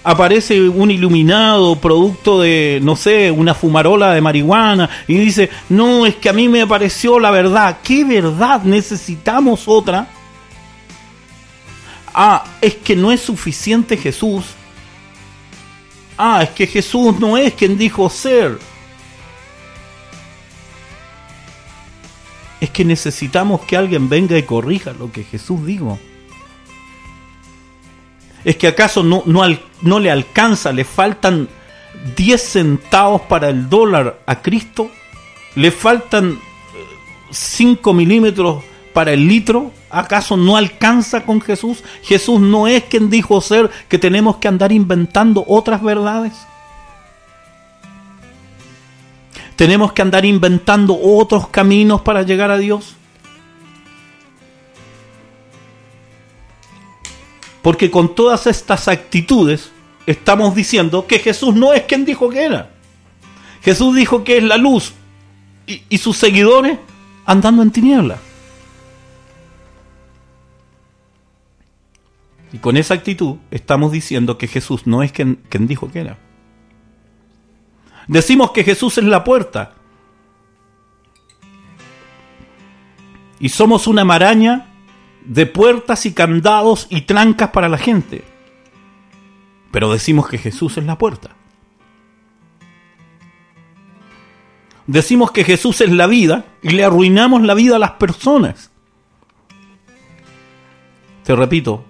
Aparece un iluminado producto de, no sé, una fumarola de marihuana y dice, no, es que a mí me pareció la verdad. ¿Qué verdad? ¿Necesitamos otra? Ah, es que no es suficiente Jesús. Ah, es que Jesús no es quien dijo ser. Es que necesitamos que alguien venga y corrija lo que Jesús dijo. Es que acaso no, no, le alcanza, le faltan 10 centavos para el dólar a Cristo, le faltan 5 milímetros para el litro. ¿Acaso no alcanza con Jesús? Jesús no es quien dijo ser que tenemos que andar inventando otras verdades. Tenemos que andar inventando otros caminos para llegar a Dios. Porque con todas estas actitudes estamos diciendo que Jesús no es quien dijo que era. Jesús dijo que es la luz y, sus seguidores andando en tinieblas. Y con esa actitud estamos diciendo que Jesús no es quien, quien dijo que era. Decimos que Jesús es la puerta. Y somos una maraña de puertas y candados y trancas para la gente. Pero decimos que Jesús es la puerta. Decimos que Jesús es la vida y le arruinamos la vida a las personas. Te repito,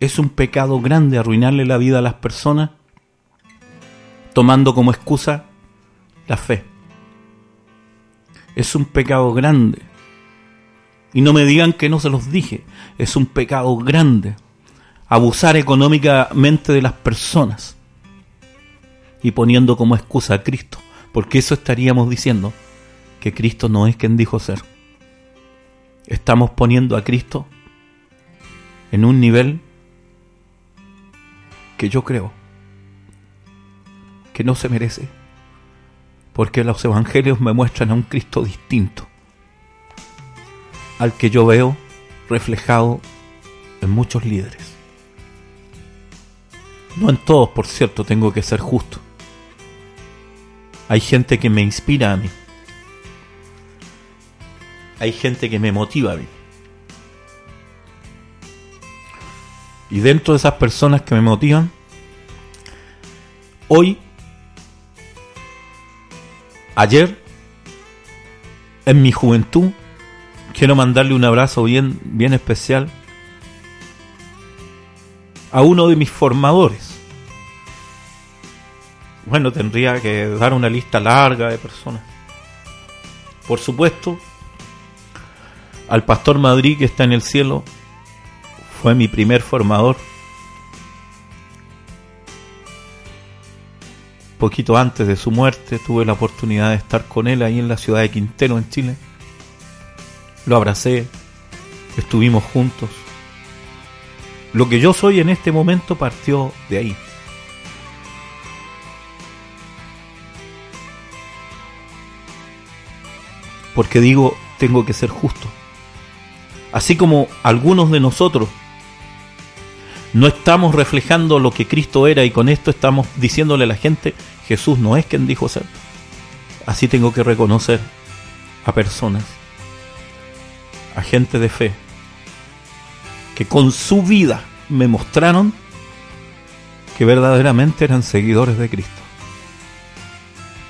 es un pecado grande arruinarle la vida a las personas tomando como excusa la fe. Es un pecado grande. Y no me digan que no se los dije. Es un pecado grande abusar económicamente de las personas y poniendo como excusa a Cristo. Porque eso estaríamos diciendo que Cristo no es quien dijo ser. Estamos poniendo a Cristo en un nivel que yo creo que no se merece. Porque los evangelios me muestran a un Cristo distinto al que yo veo reflejado en muchos líderes. No en todos, por cierto, tengo que ser justo. Hay gente que me inspira a mí. Hay gente que me motiva a mí. Y dentro de esas personas que me motivan, hoy, ayer, en mi juventud, quiero mandarle un abrazo bien, bien especial a uno de mis formadores. Bueno, tendría que dar una lista larga de personas. Por supuesto, al pastor Madrid que está en el cielo, fue mi primer formador. Poquito antes de su muerte tuve la oportunidad de estar con él ahí en la ciudad de Quintero, en Chile. Lo abracé, estuvimos juntos. Lo que yo soy en este momento partió de ahí. Porque digo, tengo que ser justo. Así como algunos de nosotros no estamos reflejando lo que Cristo era y con esto estamos diciéndole a la gente, Jesús no es quien dijo ser. Así tengo que reconocer a personas, a gente de fe, que con su vida me mostraron que verdaderamente eran seguidores de Cristo.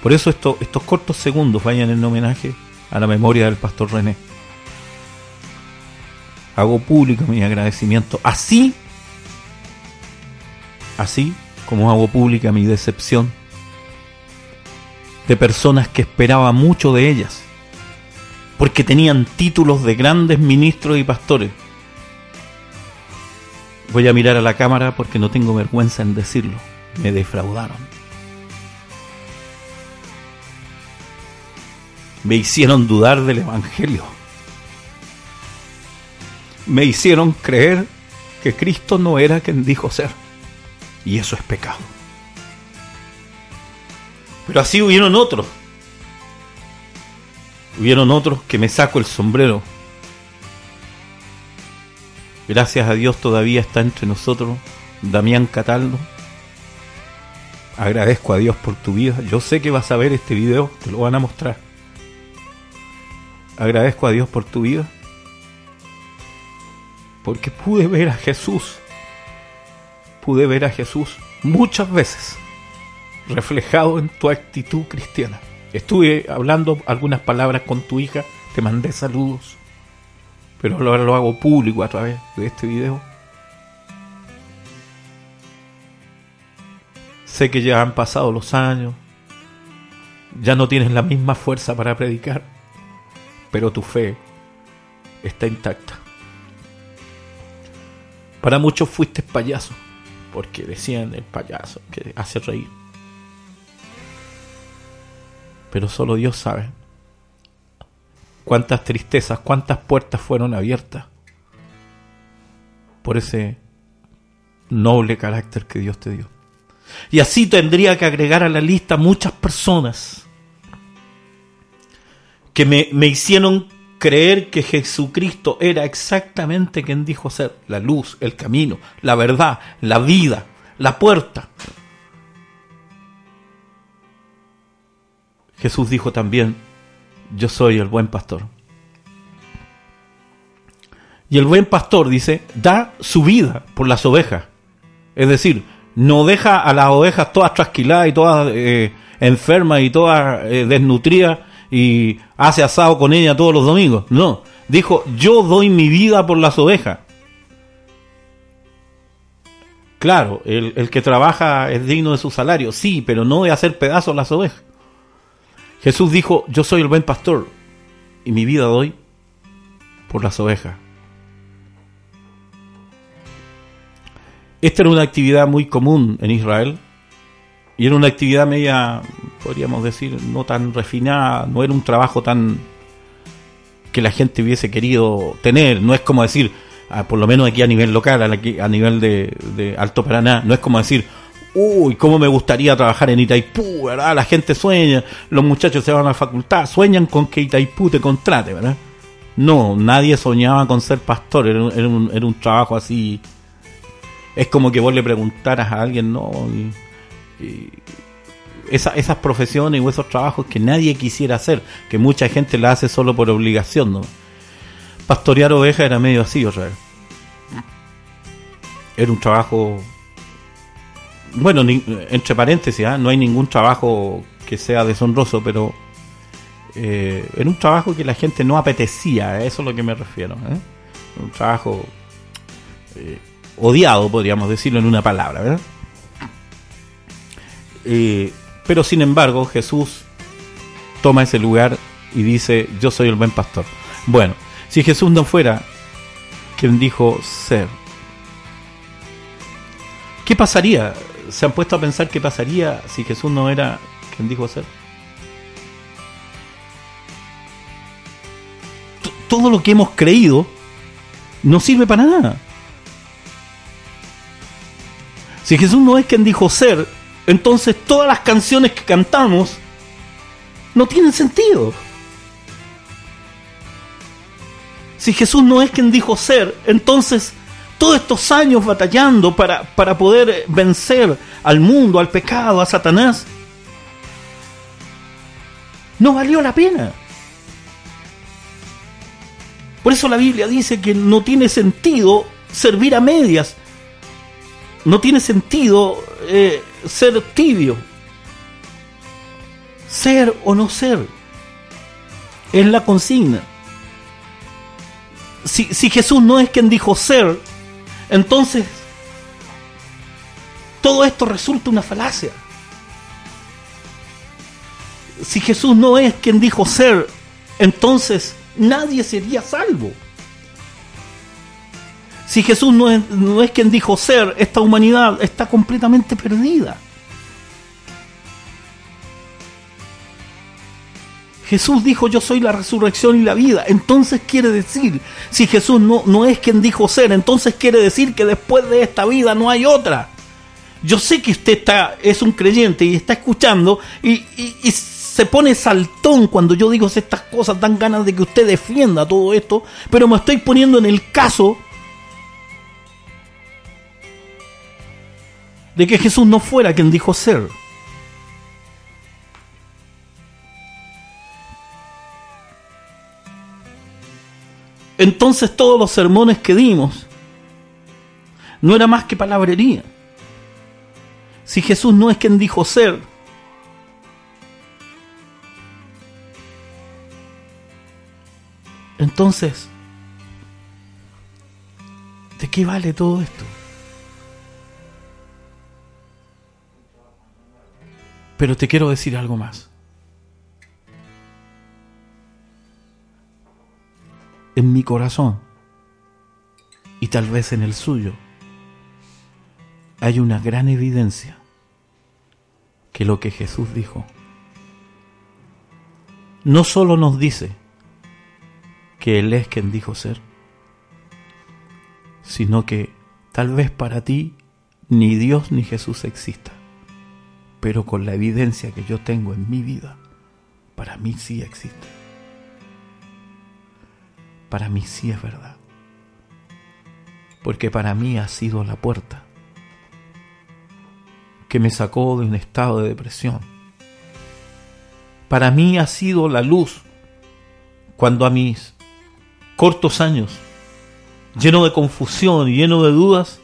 Por eso esto- estos cortos segundos vayan en homenaje a la memoria del pastor René. Hago público mi agradecimiento. Así, así como hago pública mi decepción de personas que esperaba mucho de ellas, porque tenían títulos de grandes ministros y pastores. Voy a mirar a la cámara porque no tengo vergüenza en decirlo. Me defraudaron. Me hicieron dudar del Evangelio. Me hicieron creer que Cristo no era quien dijo ser. Y eso es pecado. Pero así hubieron otros. Hubieron otros que me saco el sombrero. Gracias a Dios todavía está entre nosotros Damián Cataldo. Agradezco a Dios por tu vida. Yo sé que vas a ver este video, te lo van a mostrar. Agradezco a Dios por tu vida. Porque pude ver a Jesús. Pude ver a Jesús muchas veces reflejado en tu actitud cristiana. Estuve hablando algunas palabras con tu hija, te mandé saludos, pero ahora lo hago público a través de este video. Sé que ya han pasado los años, ya no tienes la misma fuerza para predicar, pero tu fe está intacta. Para muchos fuiste payaso, porque decían el payaso que hace reír. Pero solo Dios sabe cuántas tristezas, cuántas puertas fueron abiertas por ese noble carácter que Dios te dio. Y así tendría que agregar a la lista muchas personas que me, me hicieron creer que Jesucristo era exactamente quien dijo ser, la luz, el camino, la verdad, la vida, la puerta. Jesús dijo también, yo soy el buen pastor. Y el buen pastor dice, da su vida por las ovejas. Es decir, no deja a las ovejas todas trasquiladas y todas eh, enfermas y todas eh, desnutridas y hace asado con ella todos los domingos. No, dijo, yo doy mi vida por las ovejas. Claro, el, el que trabaja es digno de su salario, sí, pero no de hacer pedazos las ovejas. Jesús dijo, yo soy el buen pastor y mi vida doy por las ovejas. Esta era una actividad muy común en Israel y era una actividad media, podríamos decir, no tan refinada, no era un trabajo tan que la gente hubiese querido tener, no es como decir, ah, por lo menos aquí a nivel local, a nivel de, de Alto Paraná, no es como decir, uy, cómo me gustaría trabajar en Itaipú, ¿verdad? La gente sueña, los muchachos se van a la facultad, sueñan con que Itaipú te contrate, ¿verdad? No, nadie soñaba con ser pastor, era, un- era un, era un trabajo así. Es como que vos le preguntaras a alguien, no, y esa- esas profesiones o esos trabajos que nadie quisiera hacer, que mucha gente la hace solo por obligación, ¿no? Pastorear ovejas era medio así, o sea. Era un trabajo bueno, ni- entre paréntesis, ¿ah? no hay ningún trabajo que sea deshonroso, pero eh, era un trabajo que la gente no apetecía, a eso es lo que me refiero. ¿eh? Un trabajo eh, odiado, podríamos decirlo en una palabra. ¿verdad? Eh, pero sin embargo, Jesús toma ese lugar y dice, yo soy el buen pastor. Bueno, si Jesús no fuera quien dijo ser, ¿Qué pasaría? ¿Se han puesto a pensar qué pasaría si Jesús no era quien dijo ser? Todo lo que hemos creído no sirve para nada. Si Jesús no es quien dijo ser, entonces todas las canciones que cantamos no tienen sentido. Si Jesús no es quien dijo ser, entonces todos estos años batallando para, para poder vencer al mundo, al pecado, a Satanás, no valió la pena. Por eso la Biblia dice que no tiene sentido servir a medias. No tiene sentido eh, ser tibio. Ser o no ser. Es la consigna. Si, si Jesús no es quien dijo ser, entonces todo esto resulta una falacia. Si Jesús no es quien dijo ser, entonces nadie sería salvo. Si Jesús no es, no es quien dijo ser, esta humanidad está completamente perdida. Jesús dijo yo soy la resurrección y la vida. Entonces quiere decir, si Jesús no, no es quien dijo ser, entonces quiere decir que después de esta vida no hay otra. Yo sé que usted está, es un creyente y está escuchando y, y- y se pone saltón cuando yo digo estas cosas, dan ganas de que usted defienda todo esto, pero me estoy poniendo en el caso de que Jesús no fuera quien dijo ser. Entonces todos los sermones que dimos no era más que palabrería. Si Jesús no es quien dijo ser, entonces, ¿de qué vale todo esto? Pero te quiero decir algo más. En mi corazón y tal vez en el suyo hay una gran evidencia que lo que Jesús dijo no solo nos dice que Él es quien dijo ser, sino que tal vez para ti ni Dios ni Jesús exista, pero con la evidencia que yo tengo en mi vida, para mí sí existe. Para mí sí es verdad. Porque para mí ha sido la puerta que me sacó de un estado de depresión. Para mí ha sido la luz cuando a mis cortos años, lleno de confusión y lleno de dudas,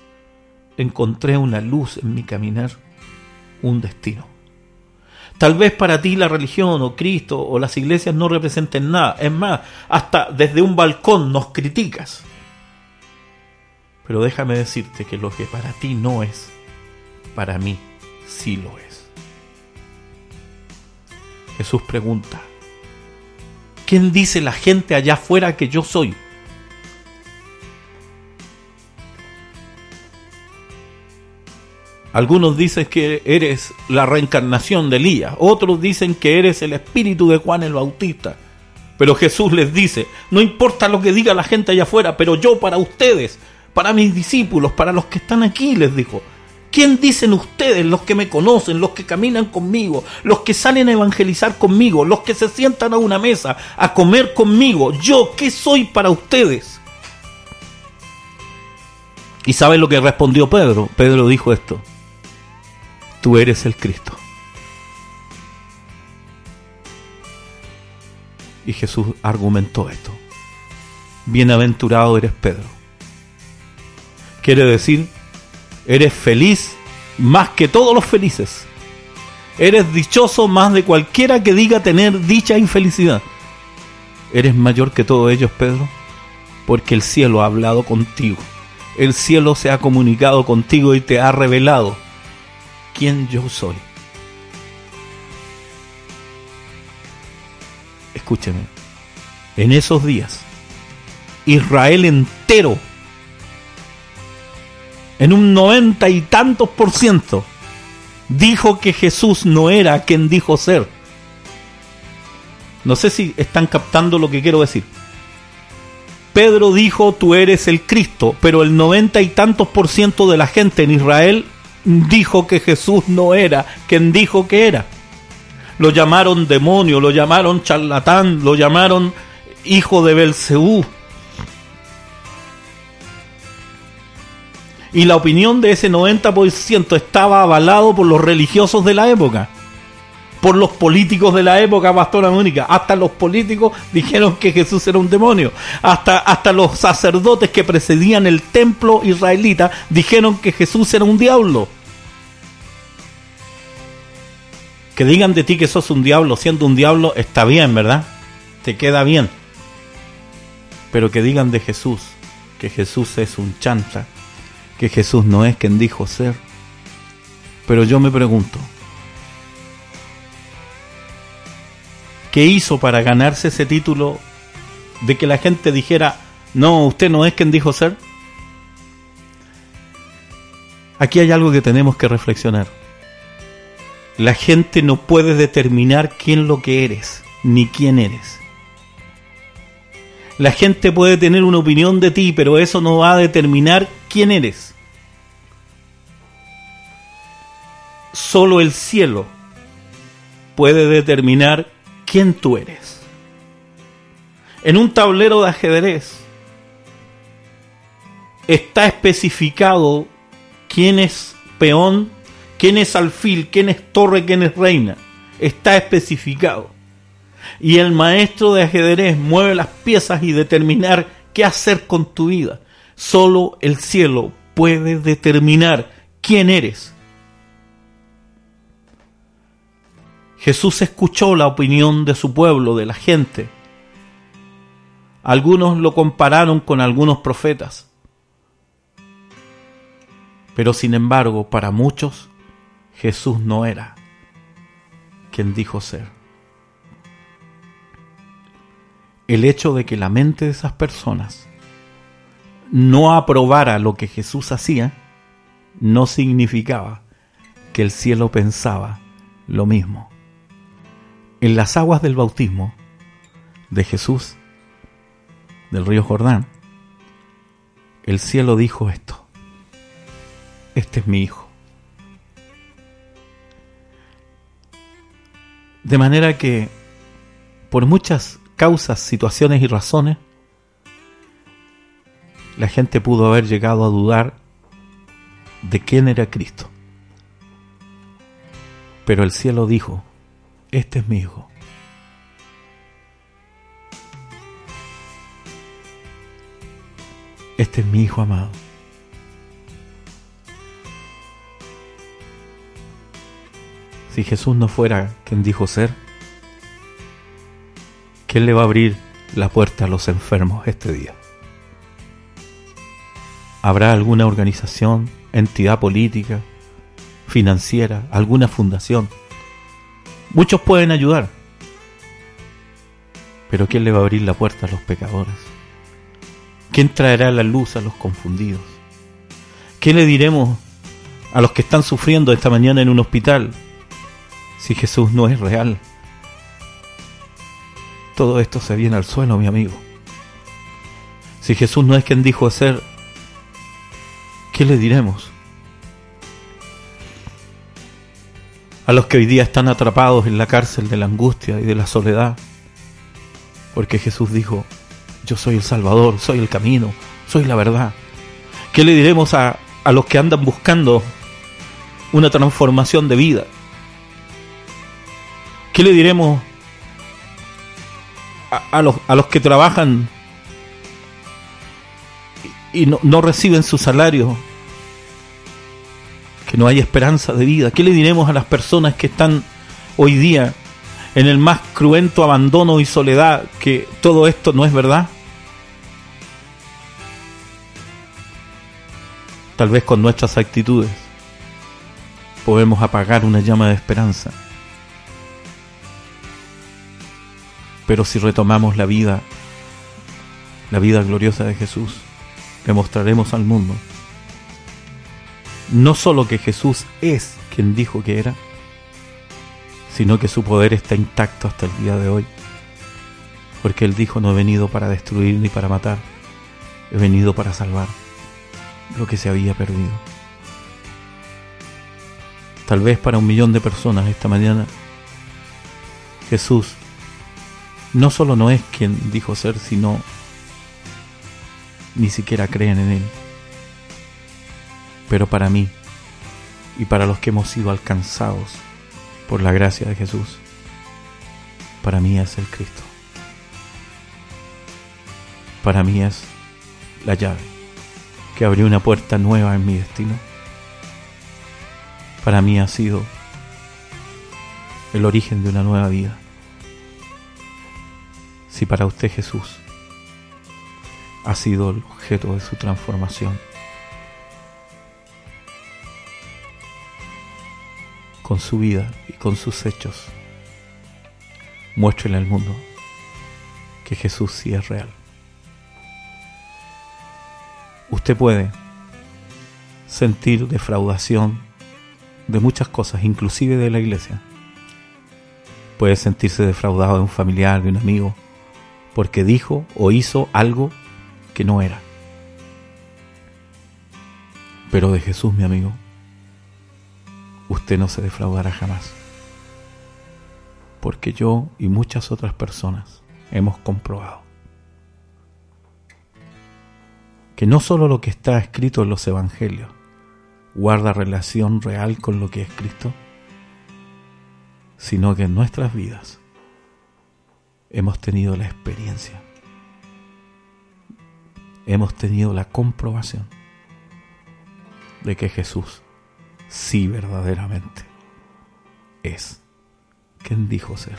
encontré una luz en mi caminar, un destino. Tal vez para ti la religión o Cristo o las iglesias no representen nada. Es más, hasta desde un balcón nos criticas. Pero déjame decirte que lo que para ti no es, para mí sí lo es. Jesús pregunta, ¿quién dice la gente allá afuera que yo soy? Algunos dicen que eres la reencarnación de Elías, otros dicen que eres el espíritu de Juan el Bautista. Pero Jesús les dice, no importa lo que diga la gente allá afuera, pero yo para ustedes, para mis discípulos, para los que están aquí, les dijo, ¿quién dicen ustedes, los que me conocen, los que caminan conmigo, los que salen a evangelizar conmigo, los que se sientan a una mesa a comer conmigo? Yo, ¿qué soy para ustedes? ¿Y saben lo que respondió Pedro? Pedro dijo esto tú eres el Cristo. Y Jesús argumentó esto. Bienaventurado eres Pedro. Quiere decir, eres feliz más que todos los felices. Eres dichoso más de cualquiera que diga tener dicha infelicidad. Eres mayor que todos ellos, Pedro, porque el cielo ha hablado contigo. El cielo se ha comunicado contigo y te ha revelado quién yo soy. Escúcheme, en esos días, Israel entero, en un noventa y tantos por ciento, dijo que Jesús no era quien dijo ser. No sé si están captando lo que quiero decir. Pedro dijo, tú eres el Cristo, pero el noventa y tantos por ciento de la gente en Israel dijo que Jesús no era quien dijo que era. Lo llamaron demonio, lo llamaron charlatán, lo llamaron hijo de Belcebú. Y la opinión de ese 90% estaba avalado por los religiosos de la época, por los políticos de la época, Pastora Mónica. Hasta los políticos dijeron que Jesús era un demonio. Hasta, hasta los sacerdotes que precedían el templo israelita dijeron que Jesús era un diablo. Que digan de ti que sos un diablo siendo un diablo está bien, ¿verdad? Te queda bien. Pero que digan de Jesús que Jesús es un chancha, que Jesús no es quien dijo ser. Pero yo me pregunto, ¿qué hizo para ganarse ese título de que la gente dijera, no, usted no es quien dijo ser? Aquí hay algo que tenemos que reflexionar. La gente no puede determinar quién lo que eres, ni quién eres. La gente puede tener una opinión de ti, pero eso no va a determinar quién eres. Solo el cielo puede determinar quién tú eres. En un tablero de ajedrez está especificado quién es peón quién es alfil, quién es torre, quién es reina. Está especificado. Y el maestro de ajedrez mueve las piezas y determinar qué hacer con tu vida. Solo el cielo puede determinar quién eres. Jesús escuchó la opinión de su pueblo, de la gente. Algunos lo compararon con algunos profetas. Pero sin embargo, para muchos, Jesús no era quien dijo ser. El hecho de que la mente de esas personas no aprobara lo que Jesús hacía, no significaba que el cielo pensaba lo mismo. En las aguas del bautismo de Jesús, del río Jordán, el cielo dijo esto, este es mi hijo. De manera que, por muchas causas, situaciones y razones, la gente pudo haber llegado a dudar de quién era Cristo. Pero el cielo dijo, este es mi hijo. Este es mi hijo amado. Si Jesús no fuera quien dijo ser, ¿quién le va a abrir la puerta a los enfermos este día? ¿Habrá alguna organización, entidad política, financiera, alguna fundación? Muchos pueden ayudar, pero ¿quién le va a abrir la puerta a los pecadores? ¿Quién traerá la luz a los confundidos? ¿Qué le diremos a los que están sufriendo esta mañana en un hospital si Jesús no es real? Todo esto se viene al suelo, mi amigo. Si Jesús no es quien dijo ser, ¿qué le diremos? A los que hoy día están atrapados en la cárcel de la angustia y de la soledad, porque Jesús dijo, yo soy el Salvador, soy el camino, soy la verdad. ¿Qué le diremos a, a los que andan buscando una transformación de vida? ¿Qué le diremos a, los, a los que trabajan y, y no, no reciben su salario? Que no hay esperanza de vida. ¿Qué le diremos a las personas que están hoy día en el más cruento abandono y soledad que todo esto no es verdad? Tal vez con nuestras actitudes podemos apagar una llama de esperanza. Pero si retomamos la vida, la vida gloriosa de Jesús, le mostraremos al mundo no solo que Jesús es quien dijo que era, sino que su poder está intacto hasta el día de hoy. Porque Él dijo, no he venido para destruir ni para matar, he venido para salvar lo que se había perdido. Tal vez para un millón de personas esta mañana, Jesús no solo no es quien dijo ser, sino ni siquiera creen en Él. Pero para mí y para los que hemos sido alcanzados por la gracia de Jesús, para mí es el Cristo. Para mí es la llave que abrió una puerta nueva en mi destino. Para mí ha sido el origen de una nueva vida. Si para usted Jesús ha sido el objeto de su transformación, con su vida y con sus hechos, muéstrele al mundo que Jesús sí es real. Usted puede sentir defraudación de muchas cosas, inclusive de la iglesia. Puede sentirse defraudado de un familiar, de un amigo, porque dijo o hizo algo que no era. Pero de Jesús, mi amigo, usted no se defraudará jamás. Porque yo y muchas otras personas hemos comprobado que no solo lo que está escrito en los evangelios guarda relación real con lo que es Cristo, sino que en nuestras vidas hemos tenido la experiencia, hemos tenido la comprobación de que Jesús sí verdaderamente es quien dijo ser.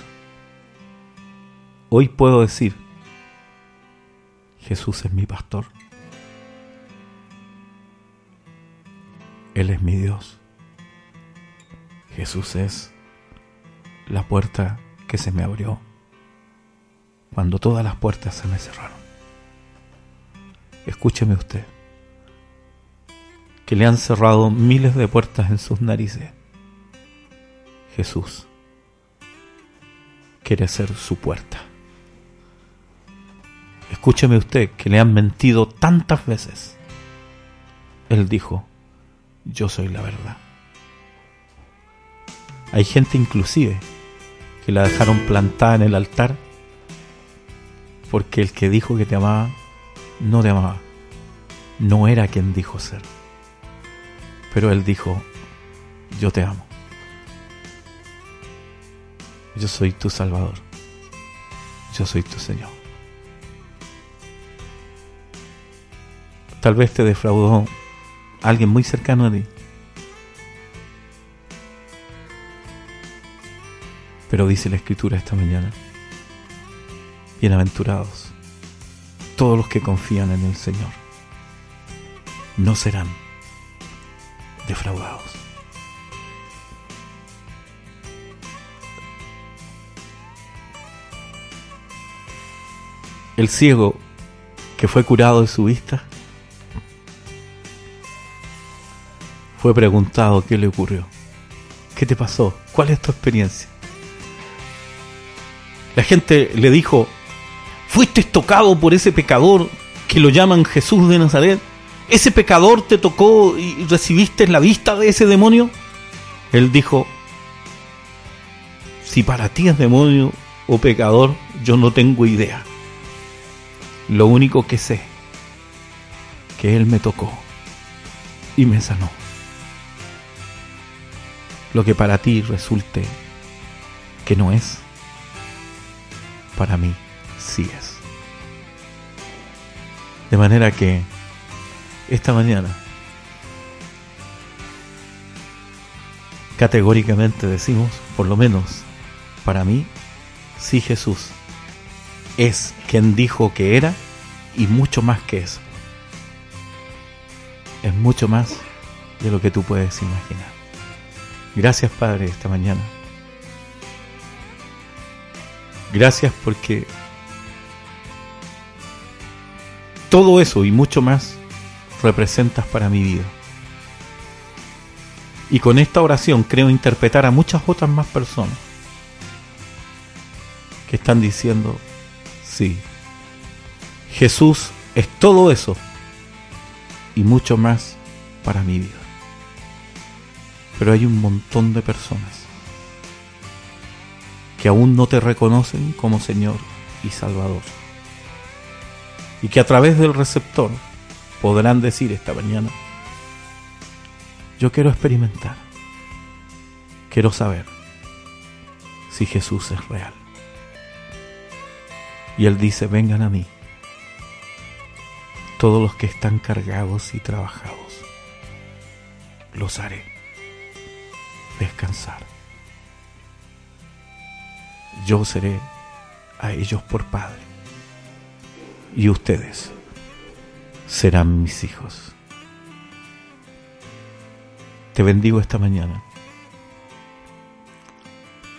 Hoy puedo decir, Jesús es mi pastor. Él es mi Dios. Jesús es la puerta que se me abrió cuando todas las puertas se me cerraron. Escúcheme usted. que le han cerrado miles de puertas en sus narices. Jesús quiere ser su puerta. Escúcheme usted que le han mentido tantas veces. Él dijo, yo soy la verdad. Hay gente inclusive que la dejaron plantada en el altar porque el que dijo que te amaba no te amaba. No era quien dijo ser. Pero él dijo, yo te amo. Yo soy tu Salvador. Yo soy tu Señor. Tal vez te defraudó alguien muy cercano a ti. Pero dice la Escritura esta mañana, bienaventurados todos los que confían en el Señor, no serán defraudados. El ciego que fue curado de su vista fue preguntado qué le ocurrió. ¿Qué te pasó? ¿Cuál es tu experiencia? La gente le dijo, fuiste tocado por ese pecador que lo llaman Jesús de Nazaret. ¿Ese pecador te tocó y recibiste la vista de ese demonio? Él dijo, si para ti es demonio o pecador, yo no tengo idea. Lo único que sé, que Él me tocó y me sanó. Lo que para ti resulte que no es, para mí sí es. De manera que esta mañana categóricamente decimos, por lo menos para mí, sí Jesús es quien dijo que era y mucho más que eso. Es mucho más de lo que tú puedes imaginar. Gracias Padre esta mañana. Gracias porque todo eso y mucho más representas para mi vida. Y con esta oración creo interpretar a muchas otras más personas que están diciendo, sí, Jesús es todo eso y mucho más para mi vida. Pero hay un montón de personas que aún no te reconocen como Señor y Salvador. Y que a través del receptor podrán decir esta mañana, yo quiero experimentar, quiero saber si Jesús es real. Y Él dice, vengan a mí, todos los que están cargados y trabajados, los haré descansar. Yo seré a ellos por Padre, y ustedes serán mis hijos. Te bendigo esta mañana.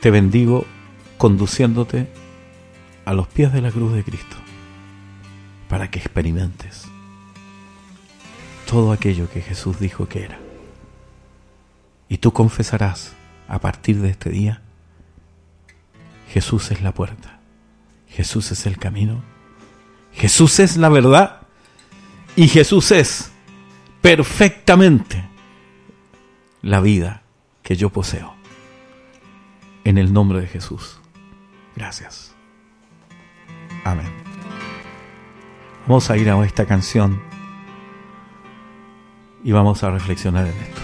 Te bendigo conduciéndote a los pies de la cruz de Cristo para que experimentes todo aquello que Jesús dijo que era. Y tú confesarás a partir de este día, Jesús es la puerta, Jesús es el camino, Jesús es la verdad y Jesús es perfectamente la vida que yo poseo. En el nombre de Jesús. Gracias. Amén. Vamos a ir a esta canción y vamos a reflexionar en esto.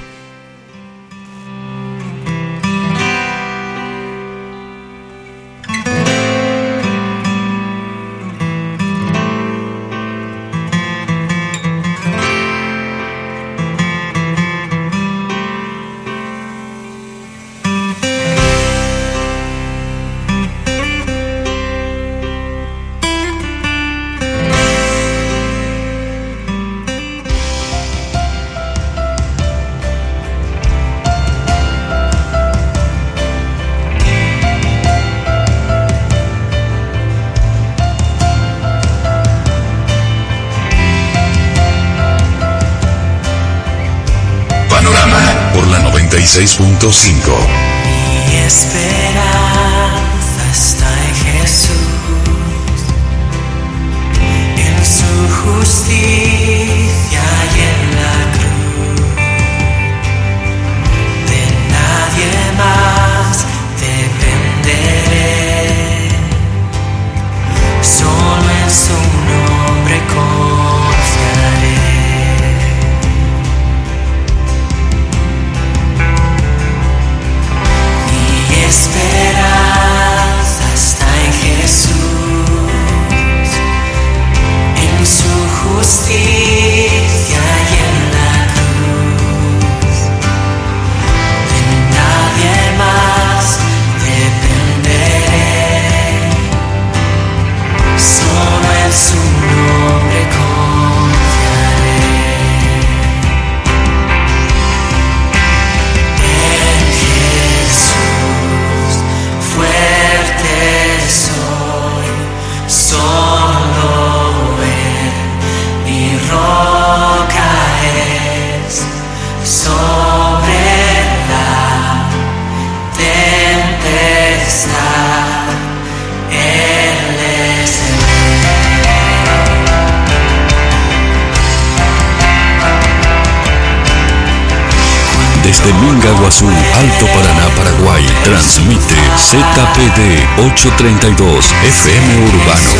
96.5. Desde Mingaguazú, Alto Paraná, Paraguay, transmite ZPD 832 FM Urbano.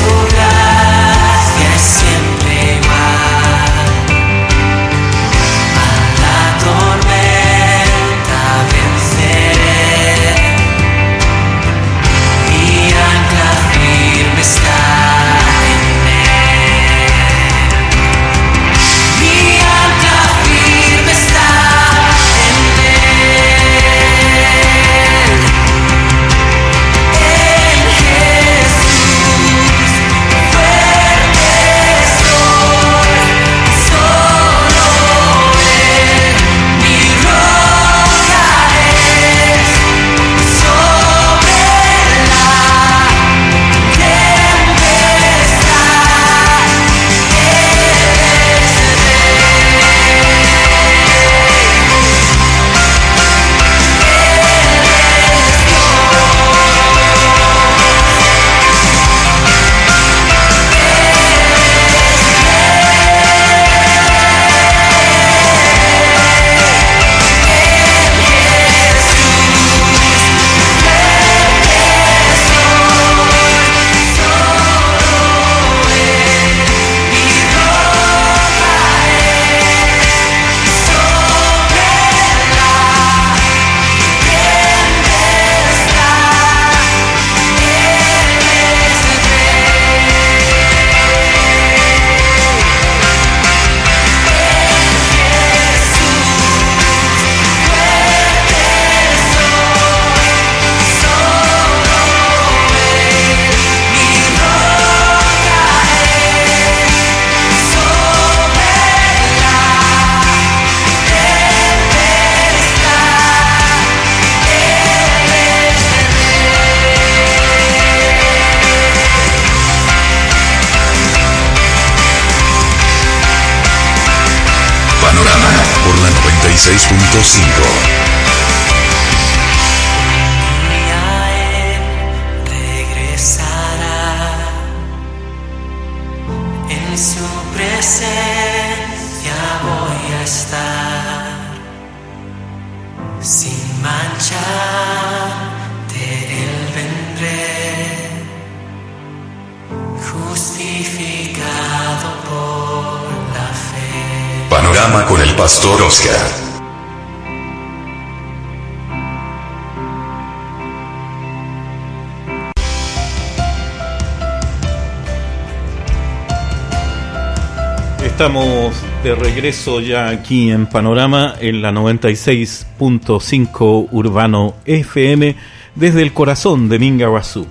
De regreso ya aquí en Panorama, en la 96.5 Urbano FM, desde el corazón de Mingaguazú.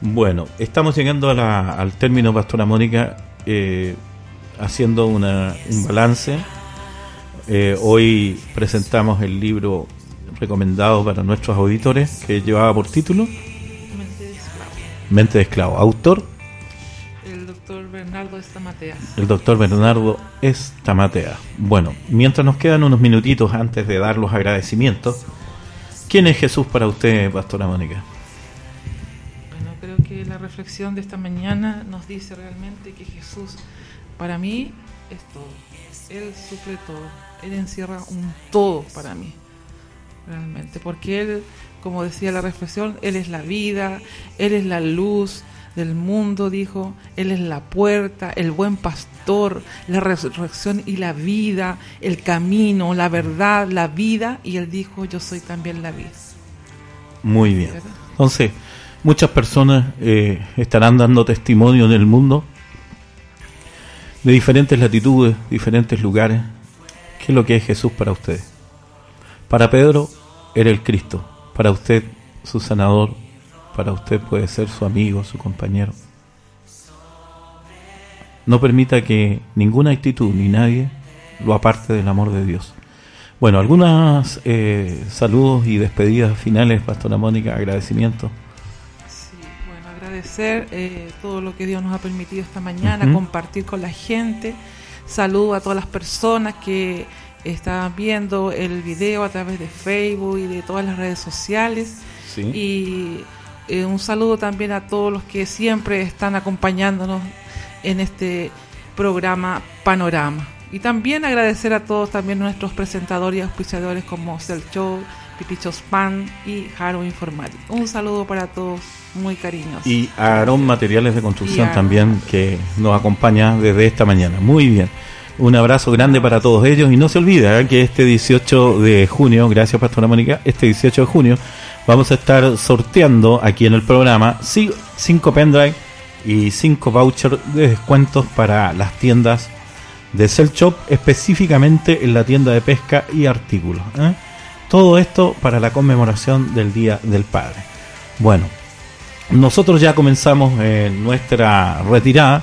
Bueno, estamos llegando a la, al término, Pastora Mónica, eh, haciendo una, un balance. Eh, hoy presentamos el libro recomendado para nuestros auditores que llevaba por título Mente de Esclavo. Autor Bernardo Estamateas. El doctor Bernardo Estamatea. Bueno, mientras nos quedan unos minutitos antes de dar los agradecimientos, ¿quién es Jesús para usted, Pastora Mónica? Bueno, creo que la reflexión de esta mañana nos dice realmente que Jesús para mí es todo. Él suple todo. Él encierra un todo para mí. Realmente. Porque Él, como decía la reflexión, Él es la vida, Él es la luz del mundo, dijo. Él es la puerta, el buen pastor, la resurrección y la vida, el camino, la verdad, la vida. Y Él dijo, yo soy también la vida. Muy bien. Entonces, muchas personas eh, estarán dando testimonio en el mundo de diferentes latitudes, diferentes lugares. ¿Qué es lo que es Jesús para ustedes? Para Pedro era el Cristo, para usted su sanador, para usted puede ser su amigo, su compañero. No permita que ninguna actitud ni nadie lo aparte del amor de Dios. Bueno, algunos eh, saludos y despedidas finales, Pastora Mónica, agradecimientos. Sí, bueno, agradecer eh, todo lo que Dios nos ha permitido esta mañana, Ujú. compartir con la gente. Saludo a todas las personas que están viendo el video a través de Facebook y de todas las redes sociales. Sí. Y eh, un saludo también a todos los que siempre están acompañándonos en este programa Panorama. Y también agradecer a todos también nuestros presentadores y auspiciadores como Cell Show, Pipichos Pan y Haro Informática. Un saludo para todos, muy cariñoso. Y a Aarón Materiales de Construcción también, que nos acompaña desde esta mañana. Muy bien. Un abrazo grande para todos ellos. Y no se olvide ¿eh? que este 18 de junio, gracias Pastora Mónica, este 18 de junio vamos a estar sorteando aquí en el programa 5 pendrive y 5 vouchers de descuentos para las tiendas de Cell Shop, específicamente en la tienda de pesca y artículos. ¿eh? Todo esto para la conmemoración del Día del Padre. Bueno, nosotros ya comenzamos eh, nuestra retirada.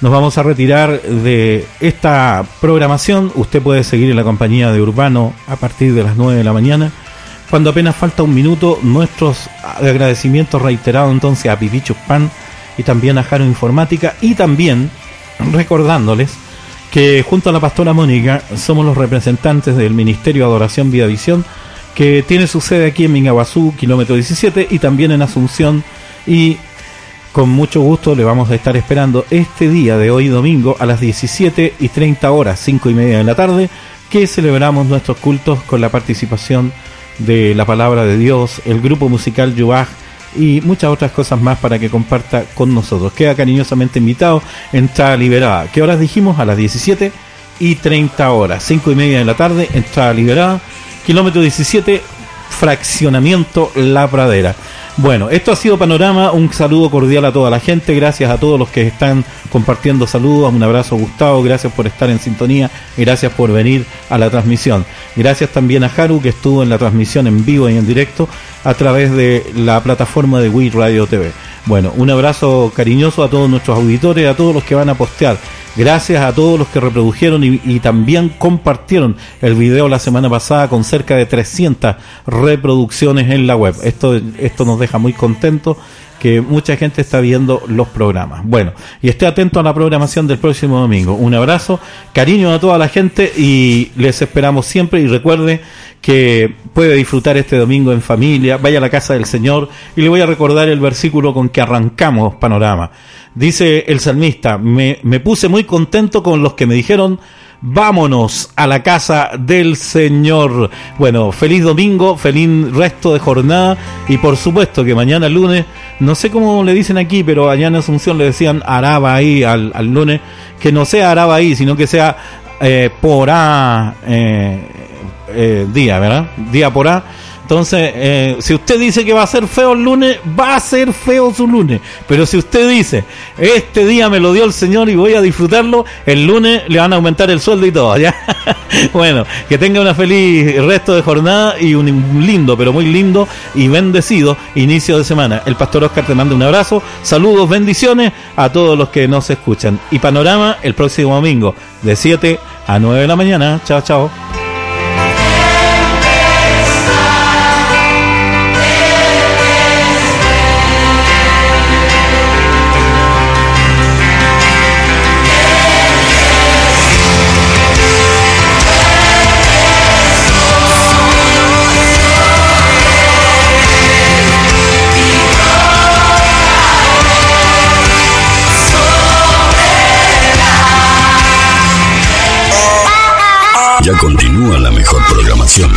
Nos vamos a retirar de esta programación. Usted puede seguir en la compañía de Urbano a partir de las 9 de la mañana. Cuando apenas falta un minuto, nuestros agradecimientos reiterados entonces a Pipichus Pan y también a Jaro Informática y también recordándoles que junto a la pastora Mónica somos los representantes del Ministerio de Adoración Vida Visión que tiene su sede aquí en Mingaguazú, kilómetro 17 y también en Asunción y con mucho gusto le vamos a estar esperando este día de hoy domingo a las 17 y 30 horas, 5 y media de la tarde, que celebramos nuestros cultos con la participación de la palabra de Dios, el grupo musical Yubaj y muchas otras cosas más para que comparta con nosotros. Queda cariñosamente invitado, entrada liberada. ¿Qué horas dijimos? A las 17 y 30 horas, 5 y media de la tarde, entrada liberada, kilómetro 17, fraccionamiento La Pradera. Bueno, esto ha sido Panorama, un saludo cordial a toda la gente, gracias a todos los que están compartiendo saludos, un abrazo Gustavo, gracias por estar en sintonía, gracias por venir a la transmisión. Gracias también a Haru que estuvo en la transmisión en vivo y en directo a través de la plataforma de Wii Radio TV. Bueno, un abrazo cariñoso a todos nuestros auditores, a todos los que van a postear. Gracias a todos los que reprodujeron y, también compartieron el video la semana pasada con cerca de 300 reproducciones en la web. Esto, esto nos deja muy contentos que mucha gente está viendo los programas. Bueno, y esté atento a la programación del próximo domingo. Un abrazo, cariño a toda la gente y les esperamos siempre y recuerde que puede disfrutar este domingo en familia, vaya a la casa del Señor y le voy a recordar el versículo con que arrancamos panorama. Dice el salmista, me, me puse muy contento con los que me dijeron, vámonos a la casa del Señor. Bueno, feliz domingo, feliz resto de jornada y por supuesto que mañana lunes, no sé cómo le dicen aquí, pero allá en Asunción le decían araba ahí al, al lunes, que no sea araba ahí, sino que sea eh, por A eh, eh, día, ¿verdad? Día por A. Entonces, eh, si usted dice que va a ser feo el lunes, va a ser feo su lunes. Pero si usted dice, este día me lo dio el Señor y voy a disfrutarlo, el lunes le van a aumentar el sueldo y todo, ¿ya? <laughs> bueno, que tenga una feliz resto de jornada y un lindo, pero muy lindo y bendecido inicio de semana. El pastor Oscar te manda un abrazo, saludos, bendiciones a todos los que nos escuchan. Y panorama el próximo domingo, de 7 a 9 de la mañana. Chao, chao. Ya continúa la mejor programación.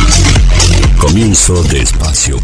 Comienzo de espacio.